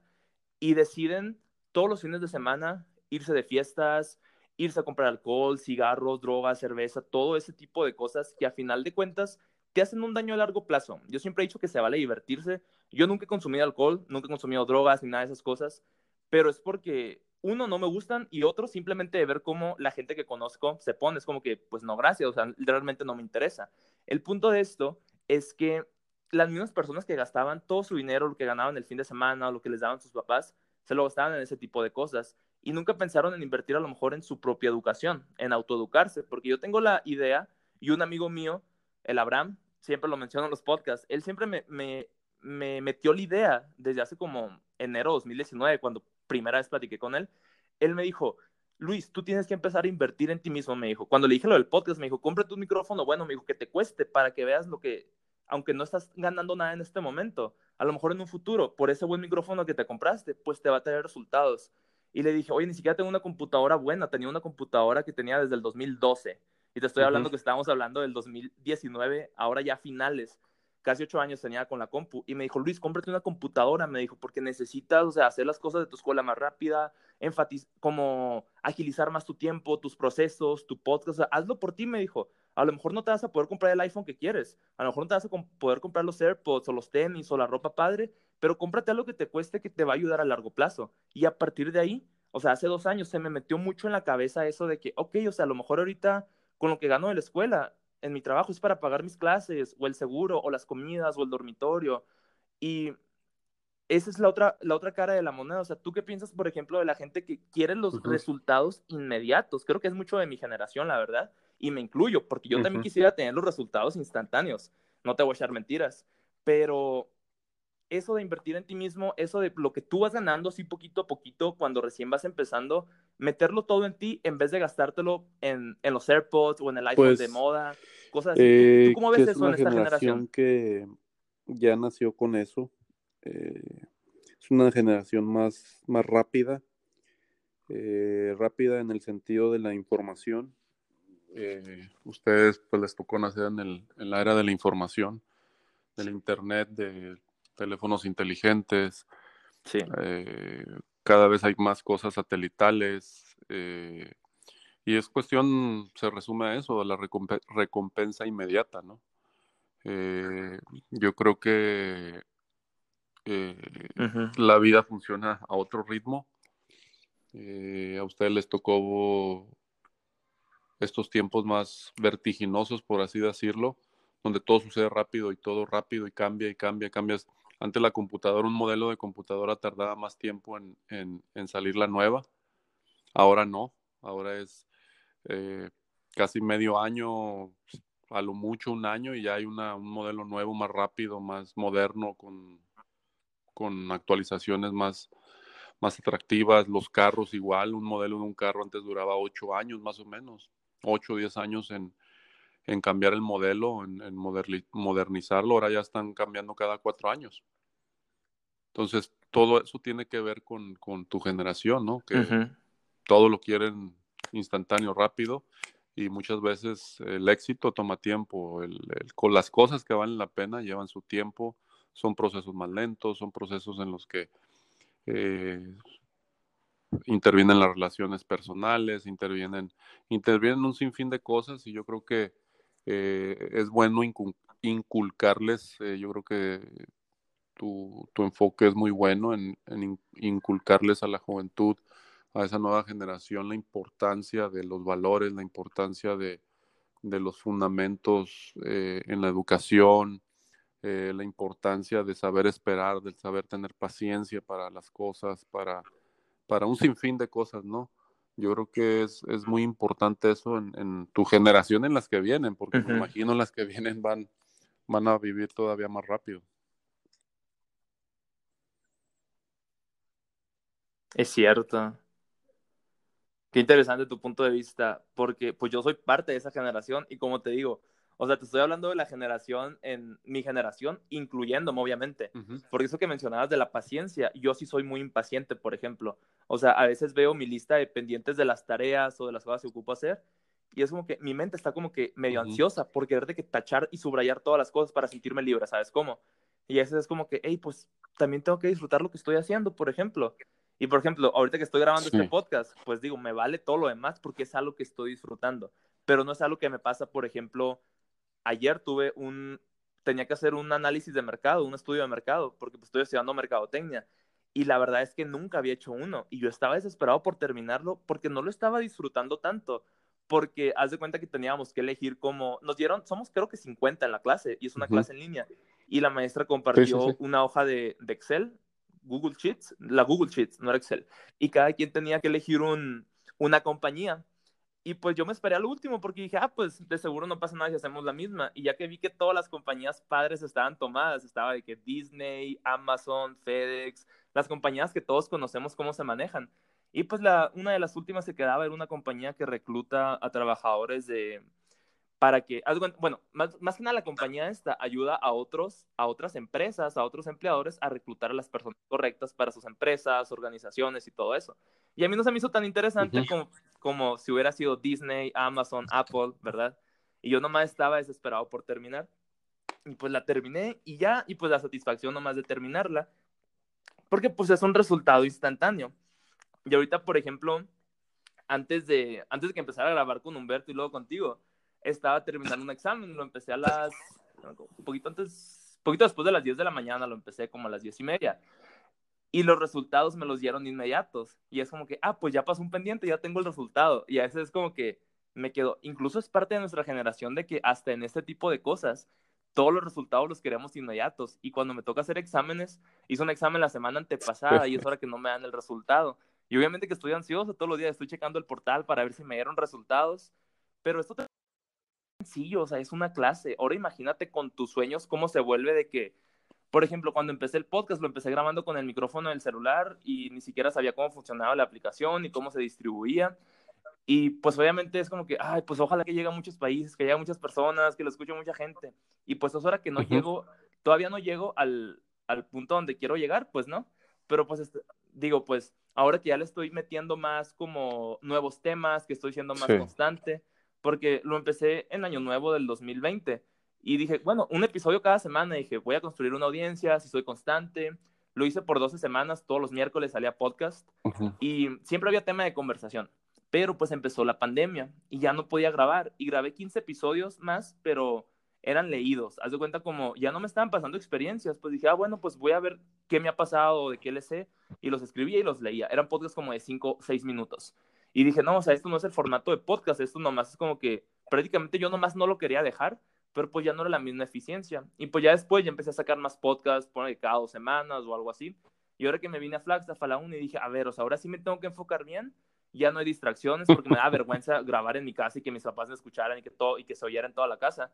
y deciden todos los fines de semana irse de fiestas, irse a comprar alcohol, cigarros, drogas, cerveza, todo ese tipo de cosas que a final de cuentas te hacen un daño a largo plazo. Yo siempre he dicho que se vale divertirse. Yo nunca he consumido alcohol, nunca he consumido drogas ni nada de esas cosas, pero es porque uno no me gustan y otro simplemente de ver cómo la gente que conozco se pone, es como que, pues no, gracias, o sea, realmente no me interesa. El punto de esto es que las mismas personas que gastaban todo su dinero, lo que ganaban el fin de semana, o lo que les daban sus papás, se lo gastaban en ese tipo de cosas y nunca pensaron en invertir a lo mejor en su propia educación, en autoeducarse, porque yo tengo la idea y un amigo mío, el Abraham, siempre lo menciono en los podcasts, él siempre me, me, me metió la idea desde hace como enero de 2019, cuando primera vez platiqué con él, él me dijo, Luis, tú tienes que empezar a invertir en ti mismo, me dijo. Cuando le dije lo del podcast, me dijo, compra tu micrófono, bueno, me dijo, que te cueste para que veas lo que, aunque no estás ganando nada en este momento, a lo mejor en un futuro, por ese buen micrófono que te compraste, pues te va a tener resultados. Y le dije, oye, ni siquiera tengo una computadora buena, tenía una computadora que tenía desde el 2012. Y te estoy hablando que estábamos hablando del 2019, ahora ya finales. Casi ocho años tenía con la compu. Y me dijo, Luis, cómprate una computadora. Me dijo, porque necesitas, o sea, hacer las cosas de tu escuela más rápida, enfatizar, como agilizar más tu tiempo, tus procesos, tu podcast. O sea, hazlo por ti, me dijo. A lo mejor no te vas a poder comprar el iPhone que quieres. A lo mejor no te vas a poder comprar los AirPods o los tenis o la ropa padre, pero cómprate algo que te cueste que te va a ayudar a largo plazo. Y a partir de ahí, o sea, hace dos años se me metió mucho en la cabeza eso de que, ok, o sea, a lo mejor ahorita con lo que gano de la escuela, en mi trabajo es para pagar mis clases, o el seguro, o las comidas, o el dormitorio. Y esa es la otra, la otra cara de la moneda. O sea, ¿tú qué piensas, por ejemplo, de la gente que quiere los resultados inmediatos? Creo que es mucho de mi generación, la verdad, y me incluyo, porque yo también quisiera tener los resultados instantáneos. No te voy a echar mentiras, pero eso de invertir en ti mismo, eso de lo que tú vas ganando así poquito a poquito cuando recién vas empezando, meterlo todo en ti en vez de gastártelo en, en los AirPods o en el iPhone de pues, moda, cosas así. ¿Tú, eh, cómo ves eso en esta generación? que ya nació con eso. Eh, es una generación más, más rápida, eh, rápida en el sentido de la información. ustedes pues les tocó nacer en, el, en la era de la información, del internet, de teléfonos inteligentes. Eh, cada vez hay más cosas satelitales. Eh, y es cuestión, se resume a eso, a la recompensa inmediata, ¿no? Eh, yo creo que la vida funciona a otro ritmo. a ustedes les tocó estos tiempos más vertiginosos, por así decirlo, donde todo sucede rápido y todo rápido y cambia y cambia, cambias antes la computadora, un modelo de computadora tardaba más tiempo en, salir la nueva. Ahora no, ahora es eh, casi medio año, a lo mucho un año y ya hay un modelo nuevo, más rápido, más moderno, con, con actualizaciones más, más atractivas. Los carros igual, un modelo de un carro antes duraba ocho años más o menos, ocho o diez años en, en cambiar el modelo, en, modernizarlo, ahora ya están cambiando cada cuatro años. Entonces, todo eso tiene que ver con, tu generación, ¿no? Que todo lo quieren instantáneo, rápido, y muchas veces el éxito toma tiempo. con las cosas que valen la pena llevan su tiempo, son procesos más lentos, son procesos en los que eh, intervienen las relaciones personales, intervienen, intervienen un sinfín de cosas y yo creo que eh, es bueno inculcarles, eh, yo creo que tu, enfoque es muy bueno en, inculcarles a la juventud, a esa nueva generación, la importancia de los valores, la importancia de, los fundamentos eh, en la educación, la importancia de saber esperar, de saber tener paciencia para las cosas, para, para un sinfín de cosas, ¿no? Yo creo que es, muy importante eso en, tu generación en las que vienen, porque me imagino las que vienen van, van a vivir todavía más rápido. Es cierto. Qué interesante tu punto de vista, porque pues yo soy parte de esa generación y como te digo, o sea, te estoy hablando de la generación en mi generación, incluyéndome obviamente, porque eso que mencionabas de la paciencia, yo sí soy muy impaciente, por ejemplo. O sea, a veces veo mi lista de pendientes de las tareas o de las cosas que ocupo hacer y es como que mi mente está como que medio ansiosa por querer de que tachar y subrayar todas las cosas para sentirme libre, ¿sabes cómo? Y a veces es como que, hey, pues también tengo que disfrutar lo que estoy haciendo, por ejemplo. Y por ejemplo, ahorita que estoy grabando este podcast, pues digo, me vale todo lo demás porque es algo que estoy disfrutando. Pero no es algo que me pasa, por ejemplo, ayer tuve un, tenía que hacer un análisis de mercado, un estudio de mercado, porque pues, estoy estudiando mercadotecnia. Y la verdad es que nunca había hecho uno. Y yo estaba desesperado por terminarlo porque no lo estaba disfrutando tanto. Porque haz de cuenta que teníamos que elegir cómo, nos dieron, somos creo que 50 en la clase y es una clase en línea. Y la maestra compartió una hoja de, de Excel Google Sheets, la Google Sheets, no era Excel. Y cada quien tenía que elegir un, una compañía. Y pues yo me esperé al último porque dije, ah, pues de seguro no pasa nada si hacemos la misma. Y ya que vi que todas las compañías padres estaban tomadas, estaba de que Disney, Amazon, FedEx, las compañías que todos conocemos cómo se manejan. Y pues la, una de las últimas que quedaba era una compañía que recluta a trabajadores de, para que, bueno, más, más, que nada la compañía esta ayuda a otros, a otras empresas, a otros empleadores a reclutar a las personas correctas para sus empresas, organizaciones y todo eso. Y a mí no se me hizo tan interesante como, como si hubiera sido Disney, Amazon, Apple, ¿verdad? Y yo nomás estaba desesperado por terminar. Y pues la terminé y ya, y pues la satisfacción nomás de terminarla, porque pues es un resultado instantáneo. Y ahorita, por ejemplo, antes de, antes de que empezara a grabar con Humberto y luego contigo, estaba terminando un examen, lo empecé a las, un poquito antes, poquito después de las 10 de la mañana, lo empecé como a las 10 y media. Y los resultados me los dieron inmediatos. Y es como que, ah, pues ya pasó un pendiente, ya tengo el resultado. Y a veces es como que me quedo, incluso es parte de nuestra generación de que hasta en este tipo de cosas, todos los resultados los queremos inmediatos. Y cuando me toca hacer exámenes, hice un examen la semana antepasada y es hora que no me dan el resultado. Y obviamente que estoy ansioso todos los días, estoy checando el portal para ver si me dieron resultados. Pero esto sencillo, o sea, es una clase. Ahora imagínate con tus sueños cómo se vuelve de que, por ejemplo, cuando empecé el podcast, lo empecé grabando con el micrófono del celular y ni siquiera sabía cómo funcionaba la aplicación y cómo se distribuía. Y pues obviamente es como que, ay, pues ojalá que llegue a muchos países, que llegue a muchas personas, que lo escuche mucha gente. Y pues es hora que no llego, todavía no llego al, al, punto donde quiero llegar, pues no. Pero pues este, digo, pues ahora que ya le estoy metiendo más como nuevos temas, que estoy siendo más constante, porque lo empecé en Año Nuevo del 2020 y dije, bueno, un episodio cada semana, dije, voy a construir una audiencia, si soy constante. Lo hice por 12 semanas, todos los miércoles salía podcast y siempre había tema de conversación. Pero pues empezó la pandemia y ya no podía grabar y grabé 15 episodios más, pero eran leídos. Haz de cuenta como ya no me estaban pasando experiencias, pues dije, ah, bueno, pues voy a ver qué me ha pasado, de qué le sé, y los escribía y los leía. Eran podcasts como de 5, 6 minutos. Y dije, no, o sea, esto no es el formato de podcast, esto nomás es como que prácticamente yo nomás no lo quería dejar, pero pues ya no era la misma eficiencia. Y pues ya después ya empecé a sacar más podcasts, por cada dos semanas o algo así. Y ahora que me vine a Flagstaff a la uni, dije, a ver, o sea, ahora sí me tengo que enfocar bien, ya no hay distracciones porque me da *laughs* vergüenza grabar en mi casa y que mis papás me escucharan y que, todo, y que se oyera en toda la casa.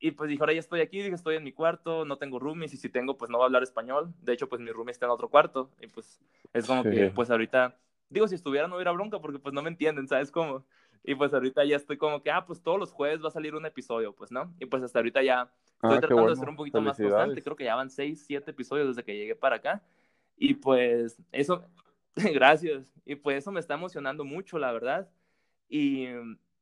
Y pues dije, ahora ya estoy aquí, dije, estoy en mi cuarto, no tengo roomies y si tengo, pues no voy a hablar español. De hecho, pues mi roomie está en otro cuarto y pues es como que, pues ahorita Digo, si estuviera no hubiera bronca porque pues no me entienden, ¿sabes cómo? Y pues ahorita ya estoy como que, ah, pues todos los jueves va a salir un episodio, pues, ¿no? Y pues hasta ahorita ya estoy ah, tratando de ser un poquito más constante. Creo que ya van seis, siete episodios desde que llegué para acá. Y pues eso, *laughs* gracias. Y pues eso me está emocionando mucho, la verdad. Y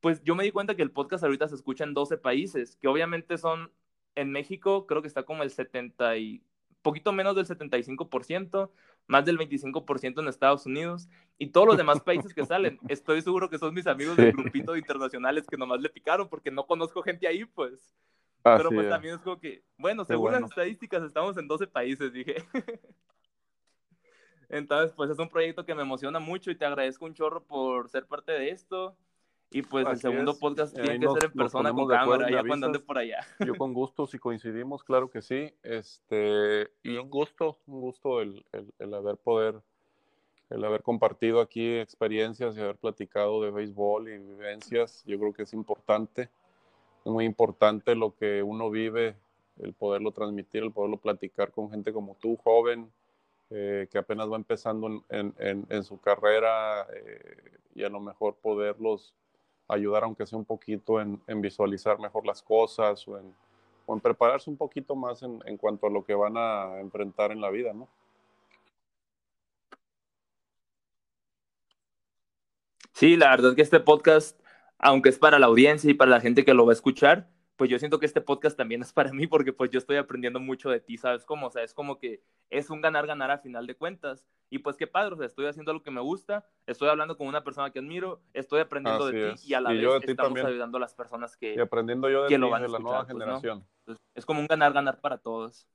pues yo me di cuenta que el podcast ahorita se escucha en 12 países, que obviamente son, en México creo que está como el 70 y poquito menos del 75%, más del 25% en Estados Unidos y todos los demás países que salen. *laughs* Estoy seguro que son mis amigos del grupito internacionales que nomás le picaron porque no conozco gente ahí, pues. Pero pues también es como que, bueno, según las estadísticas estamos en 12 países, dije. *laughs* Entonces, pues es un proyecto que me emociona mucho y te agradezco un chorro por ser parte de esto. Y pues el segundo podcast tiene que ser en persona con cámara, ya cuando ande por allá. Yo con gusto, si coincidimos, claro que sí. Este, y un gusto, un gusto el, el, el, haber poder, el haber compartido aquí experiencias y haber platicado de béisbol y vivencias. Yo creo que es importante, es muy importante lo que uno vive, el poderlo transmitir, el poderlo platicar con gente como tú, joven, eh, que apenas va empezando en, en, en su carrera eh, y a lo mejor poderlos ayudar, aunque sea un poquito, en, en visualizar mejor las cosas o en, o en, prepararse un poquito más en, en cuanto a lo que van a enfrentar en la vida, ¿no? Sí, la verdad es que este podcast, aunque es para la audiencia y para la gente que lo va a escuchar, pues yo siento que este podcast también es para mí porque pues yo estoy aprendiendo mucho de ti, ¿sabes cómo? O sea, es como que es un ganar-ganar a final de cuentas. Y pues qué padre, o sea, estoy haciendo lo que me gusta, estoy hablando con una persona que admiro, estoy aprendiendo Así de ti y a la Y vez estamos ayudando a las personas que, Y aprendiendo yo de, que lo van a de la nueva pues, ¿no? generación. Entonces, es como un ganar-ganar para todos.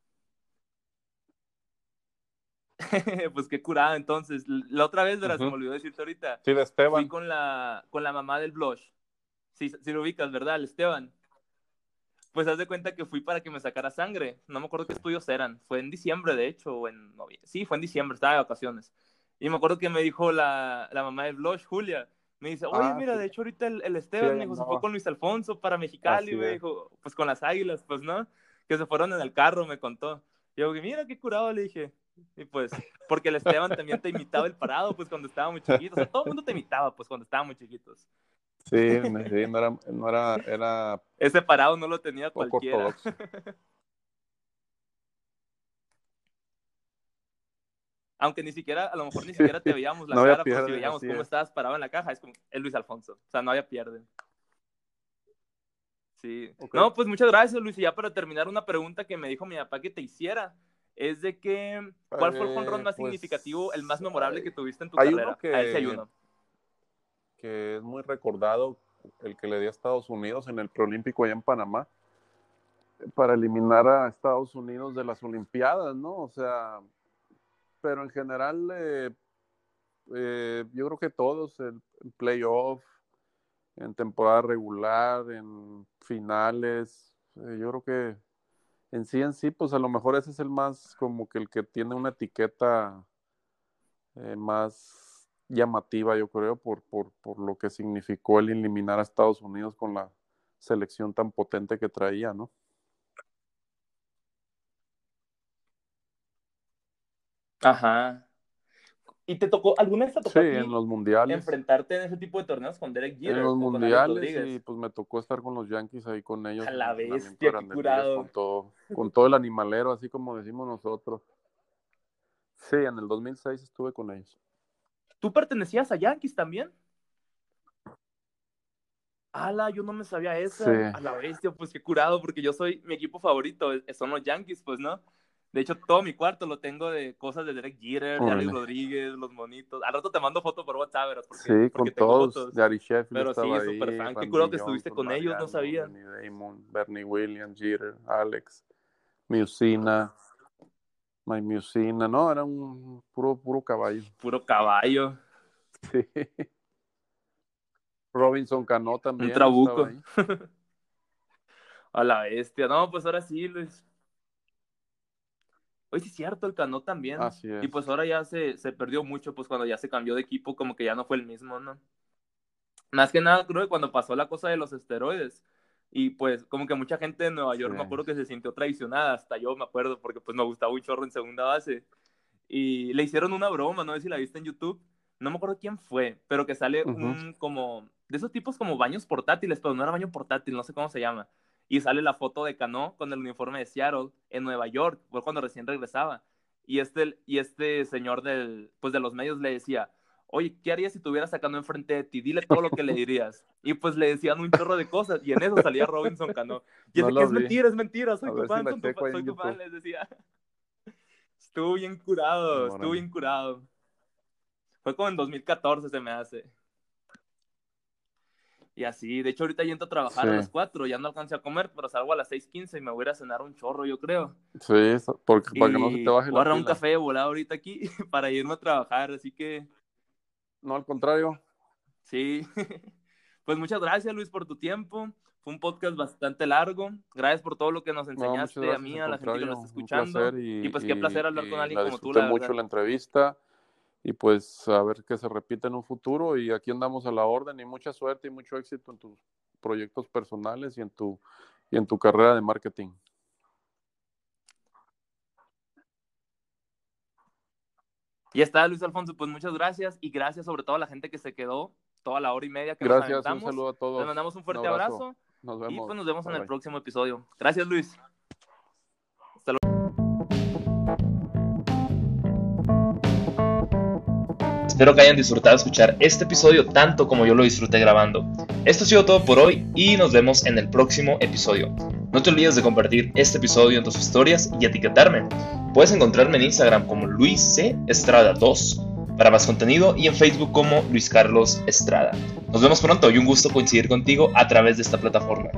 *laughs* pues qué curada, entonces. La otra vez, verás, se me olvidó decirte ahorita, Sí, de fui Esteban. con la, con la mamá del blush. Si, si lo ubicas, ¿verdad? El Esteban. Pues haz de cuenta que fui para que me sacara sangre. No me acuerdo qué estudios eran. Fue en diciembre, de hecho, o en noviembre. Sí, fue en diciembre, estaba de vacaciones. Y me acuerdo que me dijo la, la mamá del blush, Julia. Me dice, oye, Ah, mira, sí. de hecho ahorita el, el Esteban ahí me dijo, se andaba. fue con Luis Alfonso para Mexicali, me dijo, pues con las águilas, pues, ¿no? Que se fueron en el carro, me contó. Y yo, mira, qué curado, le dije. Y pues, porque el Esteban también te imitaba el parado, pues, cuando estábamos chiquitos. O sea, todo el mundo te imitaba, pues, cuando estábamos chiquitos. Sí, no era, no era, era Ese parado no lo tenía cualquiera. ortodoxo. Aunque ni siquiera, a lo mejor ni siquiera te veíamos la No cara, pero si pierde, veíamos así cómo es. estabas parado en la caja, es como, es Luis Alfonso. O sea, no había pierde. Sí. No, pues muchas gracias, Luis. Y ya para terminar, una pregunta que me dijo mi papá que te hiciera. Es de que, ¿cuál fue el jonrón Eh, más pues, significativo, el más memorable que tuviste en tu hay uno carrera? que- A ver si hay uno. Que es muy recordado, el que le dio a Estados Unidos en el preolímpico allá en Panamá, para eliminar a Estados Unidos de las Olimpiadas, ¿no? O sea, pero en general, eh, eh, yo creo que todos, el, el playoff, en temporada regular, en finales, eh, yo creo que en sí, en sí, pues a lo mejor ese es el más, como que el que tiene una etiqueta más llamativa, yo creo, por, por, por lo que significó el eliminar a Estados Unidos con la selección tan potente que traía, ¿no? Ajá. ¿Y te tocó, alguna vez te Sí, tocó ti en los mundiales. enfrentarte en ese tipo de torneos con Derek Jeter En los mundiales y pues me tocó estar con los Yankees ahí con ellos. A la bestia, qué curado. Con todo, con todo el animalero, así como decimos nosotros. Sí, en el 2006 estuve con ellos. ¿Tú pertenecías a Yankees también? Ala, yo no me sabía esa. Sí. A la bestia, pues qué curado, porque yo soy, mi equipo favorito eh, son los Yankees, pues, ¿no? De hecho, todo mi cuarto lo tengo de cosas de Derek Jeter, de Alex. Rodríguez, los monitos. Al rato te mando foto por WhatsApp, verás, porque, Sí, con porque todos. fotos. Gary Sheffield Pero sí, súper fan. Qué curado que estuviste Johnson, con ellos, no sabía. Damon, Bernie Williams, Jeter, Alex, Musina, Mike Musina, no, era un puro, puro caballo. Puro caballo. Sí. Robinson Cano también. trabuco. estaba ahí. *laughs* A la bestia. No, pues ahora sí, Luis. Oye, sí es cierto, el Cano también. Así es. Y pues ahora ya se, se perdió mucho, pues cuando ya se cambió de equipo, como que ya no fue el mismo, ¿no? Más que nada, creo que cuando pasó la cosa de los esteroides, y pues como que mucha gente de Nueva York Sí. me acuerdo que se sintió traicionada, hasta yo me acuerdo, porque pues me gustaba un chorro en segunda base. Y le hicieron una broma, no sé si la viste en YouTube, no me acuerdo quién fue, pero que sale Ujú. un como, de esos tipos como baños portátiles, pero no era baño portátil, no sé cómo se llama. Y sale la foto de Cano con el uniforme de Seattle en Nueva York, fue cuando recién regresaba. Y este, y este señor del, pues de los medios le decía, oye, ¿qué harías si tuvieras a Cano enfrente de ti? Dile todo lo que le *laughs* dirías. Y pues le decían un chorro de cosas, y en eso salía Robinson Cano. Y No que es vi. mentira, es mentira, soy A tu si fan, tu ahí soy tu fan, les decía. *laughs* Estuvo bien curado, estuvo Órale. bien curado. Fue como en 2014 se me hace. Y así, de hecho ahorita yo entro a trabajar a las 4, ya no alcancé a comer, pero salgo a las 6.15 y me voy a ir a cenar un chorro, yo creo. Sí, eso, porque para que no se te baje voy a la agarrar un café de volado ahorita aquí *laughs* para irme a trabajar, así que No, al contrario. sí. *laughs* Pues muchas gracias Luis por tu tiempo. Fue un podcast bastante largo. Gracias por todo lo que nos No, enseñaste muchas a mí, gracias, a la gente que contrario, está escuchando. Y, pues qué placer hablar con y alguien la como tú, la mucho verdad. la entrevista y pues a ver qué se repite en un futuro y aquí andamos a la orden y mucha suerte y mucho éxito en tus proyectos personales y en tu y en tu carrera de marketing. Ya está, Luis Alfonso, pues muchas gracias y gracias sobre todo a la gente que se quedó toda la hora y media que gracias, nos un saludo a todos. Les mandamos un fuerte abrazo. Nos vemos. Y pues nos vemos en el próximo episodio. Gracias, Luis. Espero que hayan disfrutado escuchar este episodio tanto como yo lo disfruté grabando. Esto ha sido todo por hoy y nos vemos en el próximo episodio. No te olvides de compartir este episodio en tus historias y etiquetarme. Puedes encontrarme en Instagram como Luis C. Estrada 2 para más contenido y en Facebook como Luis Carlos Estrada. Nos vemos pronto y un gusto coincidir contigo a través de esta plataforma.